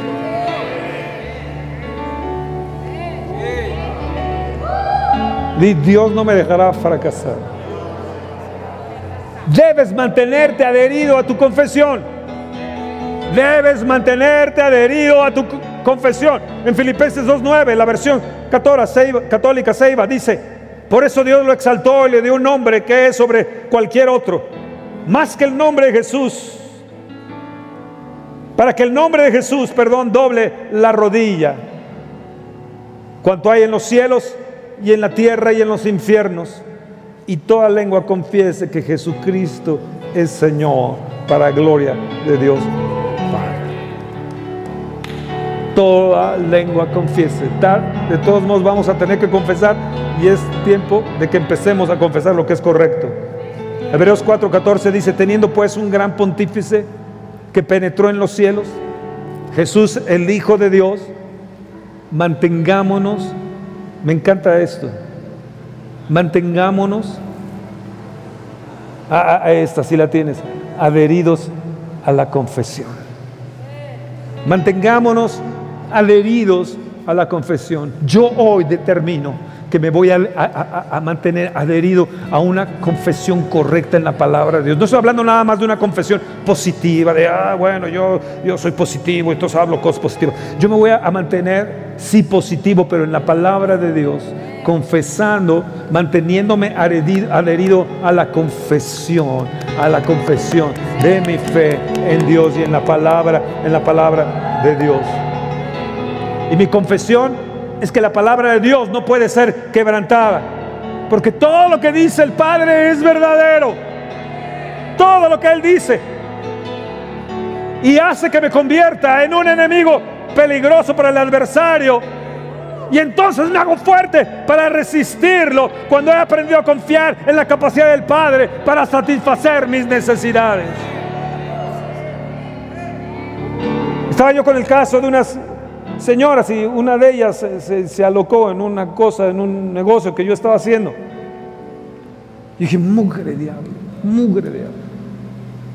Dios no me dejará fracasar. Debes mantenerte adherido a tu confesión. Debes mantenerte adherido a tu confesión. En Filipenses 2.9, la versión católica Seiba dice, por eso Dios lo exaltó y le dio un nombre que es sobre cualquier otro, más que el nombre de Jesús. Para que el nombre de Jesús, perdón, doble la rodilla. Cuanto hay en los cielos y en la tierra y en los infiernos. Y toda lengua confiese que Jesucristo es Señor para gloria de Dios toda lengua confiese. De todos modos vamos a tener que confesar y es tiempo de que empecemos a confesar lo que es correcto. Hebreos 4:14 dice, teniendo pues un gran pontífice que penetró en los cielos, Jesús el Hijo de Dios, mantengámonos, me encanta esto, mantengámonos, a, a esta si la tienes, adheridos a la confesión. Mantengámonos adheridos a la confesión. Yo hoy determino que me voy a, mantener adherido a una confesión correcta en la palabra de Dios. No estoy hablando nada más de una confesión positiva, de, ah, bueno, yo, yo soy positivo, entonces hablo cosas positivas. Yo me voy a, mantener, sí, positivo, pero en la palabra de Dios, confesando, manteniéndome adherido, adherido a la confesión, a la confesión de mi fe en Dios y en la palabra, en la palabra de Dios. Y mi confesión es que la palabra de Dios no puede ser quebrantada. Porque todo lo que dice el Padre es verdadero. Todo lo que Él dice. Y hace que me convierta en un enemigo peligroso para el adversario. Y entonces me hago fuerte para resistirlo cuando he aprendido a confiar en la capacidad del Padre para satisfacer mis necesidades. Estaba yo con el caso de unas señoras y una de ellas se, alocó en una cosa, en un negocio que yo estaba haciendo. Y dije, mugre diablo, mugre diablo.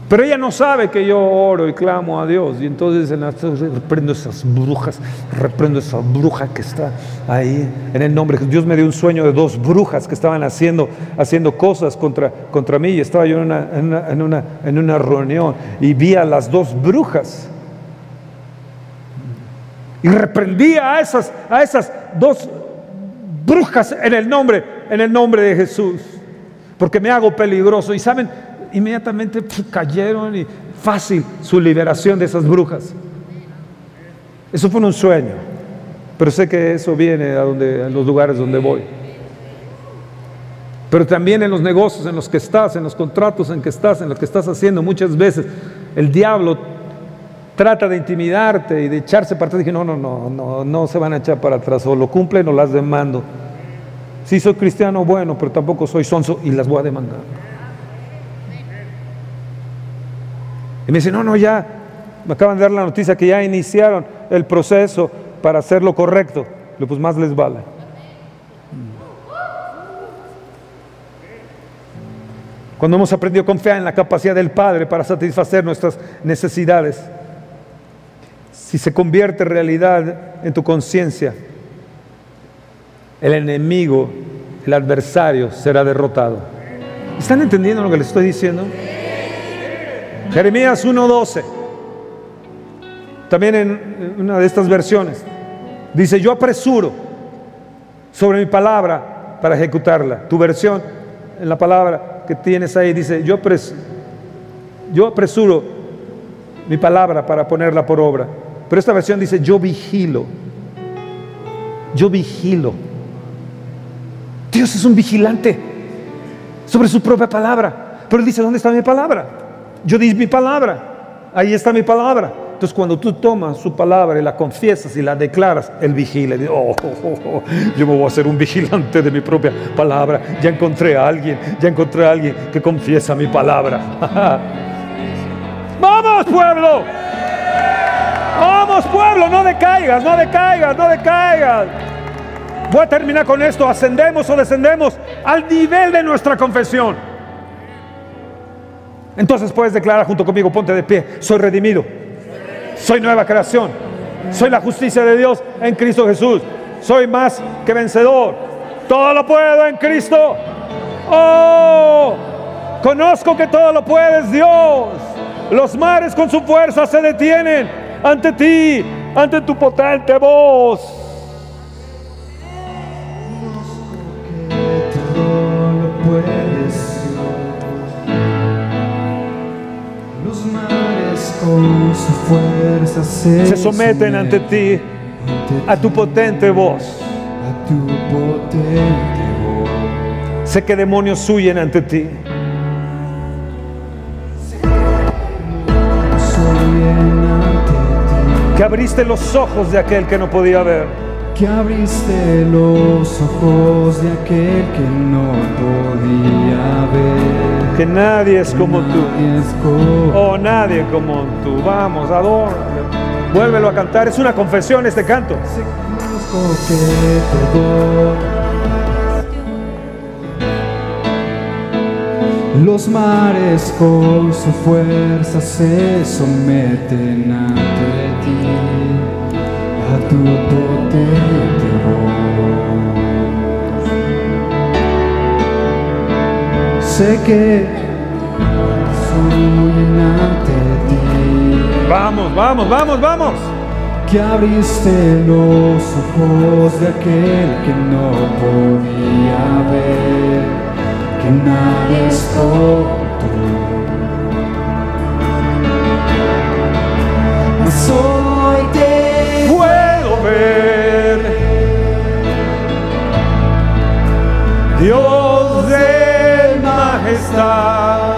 Pero ella no sabe que yo oro y clamo a Dios. Y entonces en la- reprendo esas brujas, reprendo esa bruja que está ahí. En el nombre Dios me dio un sueño de dos brujas que estaban haciendo, haciendo cosas contra, contra mí. Y estaba yo en, una, en, una, en una reunión y vi a las dos brujas. Y reprendía a esas, a esas dos brujas en el nombre, en el nombre de Jesús. Porque me hago peligroso. Y saben, inmediatamente cayeron y fácil su liberación de esas brujas. Eso fue un sueño. Pero sé que eso viene a, donde, los lugares donde voy. Pero también en los negocios en los que estás, en los contratos en que estás, en lo que estás haciendo, muchas veces el diablo trata de intimidarte y de echarse para atrás. Dije, no, no, no, no, no se van a echar para atrás, o lo cumplen o las demando. Sí soy cristiano, bueno, pero tampoco soy sonso y las voy a demandar. Y me dice, no, no, ya, me acaban de dar la noticia que ya iniciaron el proceso para hacer lo correcto. Digo, pues más les vale. Cuando hemos aprendido a confiar en la capacidad del Padre para satisfacer nuestras necesidades, si se convierte en realidad en tu conciencia, el enemigo, el adversario será derrotado. ¿Están entendiendo lo que les estoy diciendo? Jeremías 1.12, también en una de estas versiones, dice, yo apresuro sobre mi palabra para ejecutarla. Tu versión en la palabra que tienes ahí dice, yo, yo apresuro mi palabra para ponerla por obra. Pero esta versión dice, yo vigilo. Yo vigilo. Dios es un vigilante sobre su propia palabra. Pero él dice, ¿dónde está mi palabra? Yo di mi palabra. Ahí está mi palabra. Entonces cuando tú tomas su palabra y la confiesas y la declaras, él vigila. Oh, oh, oh, oh, yo me voy a hacer un vigilante de mi propia palabra. Ya encontré a alguien, ya encontré a alguien que confiesa mi palabra. ¡Vamos, pueblo! ¡Vamos, pueblo! No decaigas, no decaigas, no decaigas. Voy a terminar con esto. Ascendemos o descendemos al nivel de nuestra confesión. Entonces puedes declarar junto conmigo, ponte de pie, soy redimido, soy nueva creación, soy la justicia de Dios en Cristo Jesús, soy más que vencedor, todo lo puedo en Cristo. Oh, conozco que todo lo puedes Dios. Los mares con su fuerza se detienen ante ti, ante tu potente voz. se, someten ante ti, a tu potente voz. Sé que demonios huyen ante ti. Que abriste los ojos de aquel que no podía ver. que abriste los ojos de aquel que no podía ver. Que nadie es como tú. Es como Oh, nadie como tú. Vamos, adórale. Vuélvelo a cantar. Es una confesión este canto. Los mares con su fuerza se someten ante ti, tu potente voz. Sé que soy ante ti. Vamos, vamos, vamos, vamos. que abriste los ojos de aquel que no podía ver, que nadie es. Mas Puedo ver. Dios de majestad.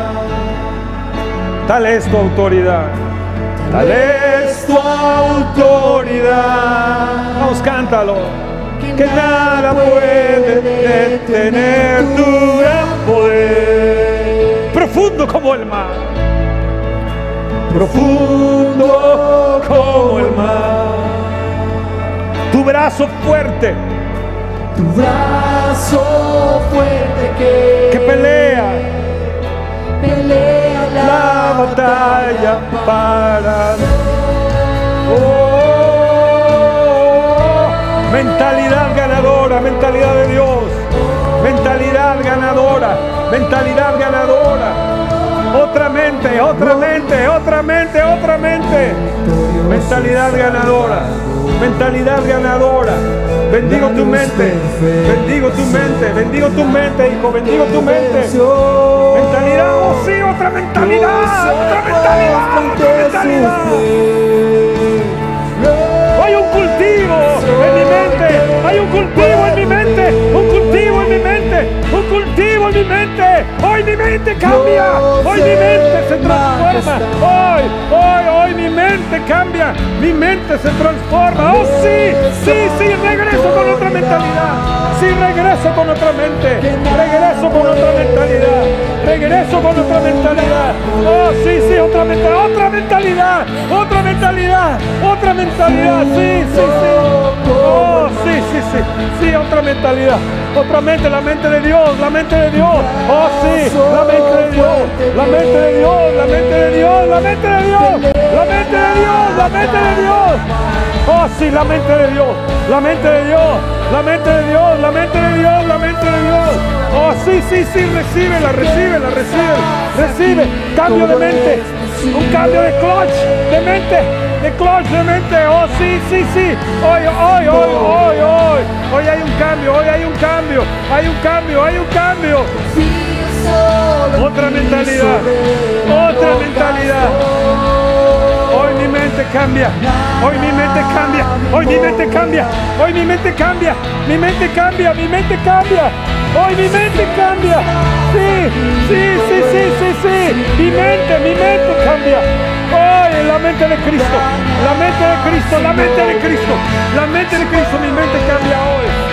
Tal es tu autoridad. Tal es tu autoridad. Vamos, cántalo. Que nada puede detener tu gran poder. Profundo como el mar. Profundo como el mar. Brazo fuerte. Tu brazo fuerte que, que pelea. pelea la batalla para oh, mentalidad ganadora, mentalidad de Dios, mentalidad ganadora, mentalidad ganadora. Otra mente, otra mente, otra mente, otra mente. Mentalidad ganadora, mentalidad ganadora. Bendigo tu mente, bendigo tu mente, bendigo tu mente, hijo, bendigo tu mente. Mentalidad, oh sí, otra mentalidad, otra mentalidad, otra mentalidad. Hay un cultivo en mi mente, hay un cultivo en mi mente, mente, un cultivo en mi mente. Hoy mi mente cambia, hoy mi mente se transforma. Hoy, hoy, hoy mi mente cambia, mi mente se transforma. Oh sí, sí, sí, regreso con otra mentalidad. Sí, regreso con otra mente, regreso con otra mentalidad, regreso con otra mentalidad. Oh sí, sí, otra mentalidad, otra mentalidad, otra mentalidad, otra mentalidad. Sí, sí, sí. Oh sí, sí, sí, sí, otra mentalidad, otra mente, la mente de Dios, la mente de Dios. Oh sí, la mente de Dios, la mente de Dios, la mente de Dios, la mente de Dios, la mente de Dios, la mente de Dios. Oh sí, la mente de Dios, la mente de Dios, la mente de Dios, la mente de Dios, la mente de Dios. Oh sí, sí, sí, recíbela, recíbela, recibe, recibe. Cambio de mente, un cambio de clutch, de mente, de clutch de mente. Oh sí, sí, sí. Hoy, hoy, hoy, hoy, hoy. Hoy hay un cambio, hoy hay un cambio, hay un cambio, hay un cambio. Otra mentalidad, otra mentalidad. Hoy mi mente cambia, hoy mi mente cambia, hoy mi mente cambia, hoy mi mente cambia, mi mente cambia, mi mente cambia, hoy mi mente cambia. Sí, sí, sí, sí, sí, sí, mi mente, mi mente cambia. Hoy la mente de Cristo, la mente de Cristo, la mente de Cristo, la mente de Cristo, mi mente cambia hoy.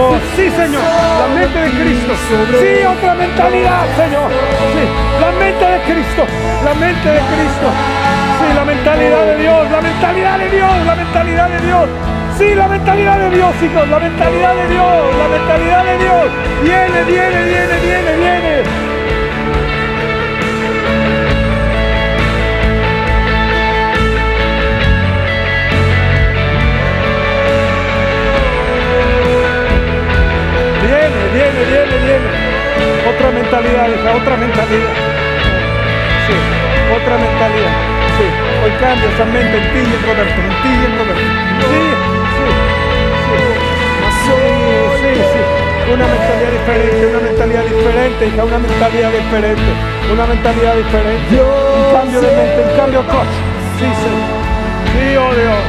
Oh, sí, Señor, la mente de Cristo. Sí, otra mentalidad, Señor. Sí, la mente de Cristo, la mente de Cristo. Sí, la mentalidad de Dios, la mentalidad de Dios, la mentalidad de Dios. Sí, la mentalidad de Dios, hijos, la mentalidad de Dios, la mentalidad de Dios. Viene, viene, viene, viene, viene. Viene, viene, viene. Otra mentalidad, hija, otra mentalidad. Sí, otra mentalidad. Sí, hoy cambia esa mente en ti y en Roberto, en ti y en Roberto. Sí, sí, sí. Sí, sí, sí. Una mentalidad diferente, una mentalidad diferente, hija, una mentalidad diferente, una mentalidad diferente. Un cambio de mente, un cambio de coche. Sí, sí. Sí, oh Dios.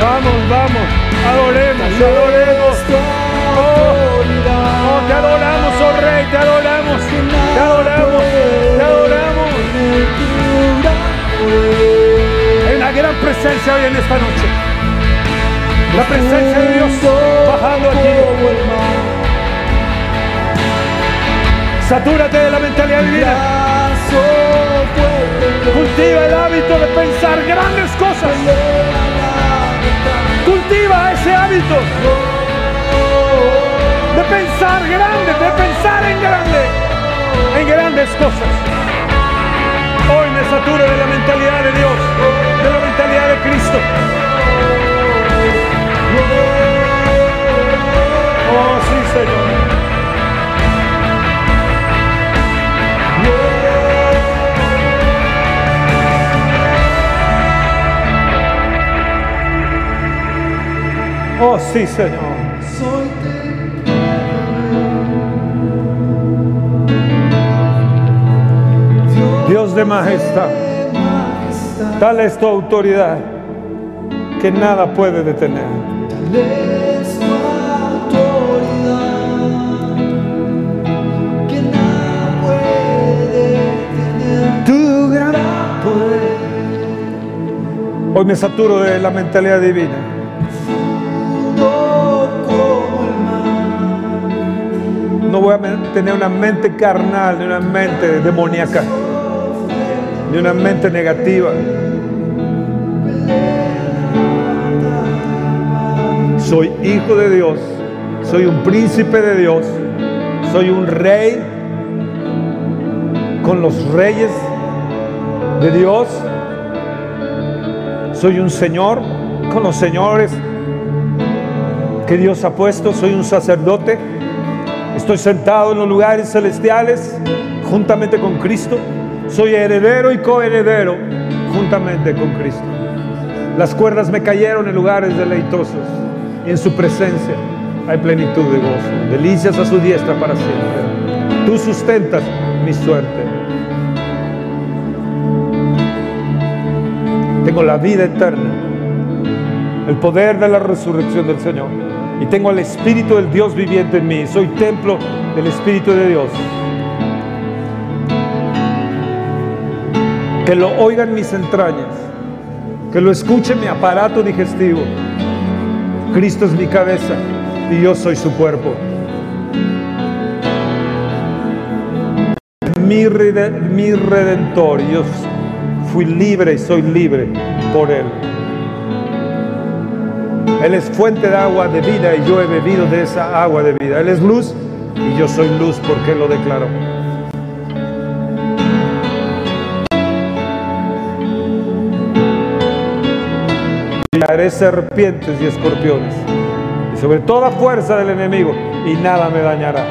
Vamos, vamos. Adoremos, adoremos. Te adoramos, oh Rey, te adoramos, te adoramos, te adoramos. Hay una gran presencia hoy en esta noche. La presencia de Dios bajando aquí. Satúrate de la mentalidad divina. Cultiva el hábito de pensar grandes cosas. Cultiva ese hábito pensar grande, de pensar en grande, en grandes cosas. Hoy me saturo de la mentalidad de Dios, de la mentalidad de Cristo. Oh, sí, Señor. Oh, sí, Señor. Dios de majestad, tal es tu autoridad que nada puede detener. Hoy me saturo de la mentalidad divina. No voy a tener una mente carnal, ni una mente demoníaca, ni una mente negativa. Soy hijo de Dios, soy un príncipe de Dios, soy un rey con los reyes de Dios. Soy un señor con los señores que Dios ha puesto. Soy un sacerdote. Estoy sentado en los lugares celestiales juntamente con Cristo. Soy heredero y coheredero juntamente con Cristo. Las cuerdas me cayeron en lugares deleitosos. Y en su presencia hay plenitud de gozo. Delicias a su diestra para siempre. Tú sustentas mi suerte. Tengo la vida eterna. El poder de la resurrección del Señor. Y tengo al Espíritu del Dios viviente en mí. Soy templo del Espíritu de Dios. Que lo oigan mis entrañas, que lo escuche mi aparato digestivo. Cristo es mi cabeza y yo soy su cuerpo. Mi, mi redentor, yo fui libre y soy libre por Él. Él es fuente de agua de vida y yo he bebido de esa agua de vida. Él es luz y yo soy luz porque Él lo declaró. Serpientes y escorpiones, y sobre toda fuerza del enemigo, y nada me dañará.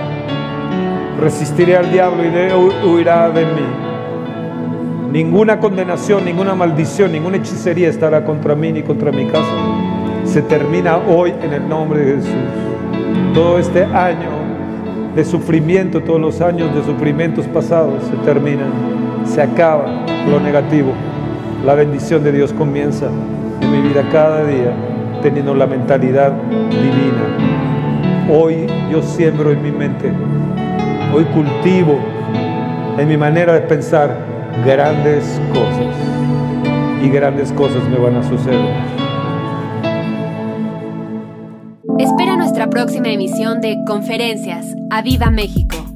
Resistiré al diablo y huirá de mí. Ninguna condenación, ninguna maldición, ninguna hechicería estará contra mí ni contra mi casa. Se termina hoy en el nombre de Jesús. Todo este año de sufrimiento, todos los años de sufrimientos pasados se terminan. Se acaba lo negativo. La bendición de Dios comienza mi vida cada día teniendo la mentalidad divina. Hoy yo siembro en mi mente, hoy cultivo en mi manera de pensar grandes cosas y grandes cosas me van a suceder. Espera nuestra próxima emisión de Conferencias. ¡A Viva México!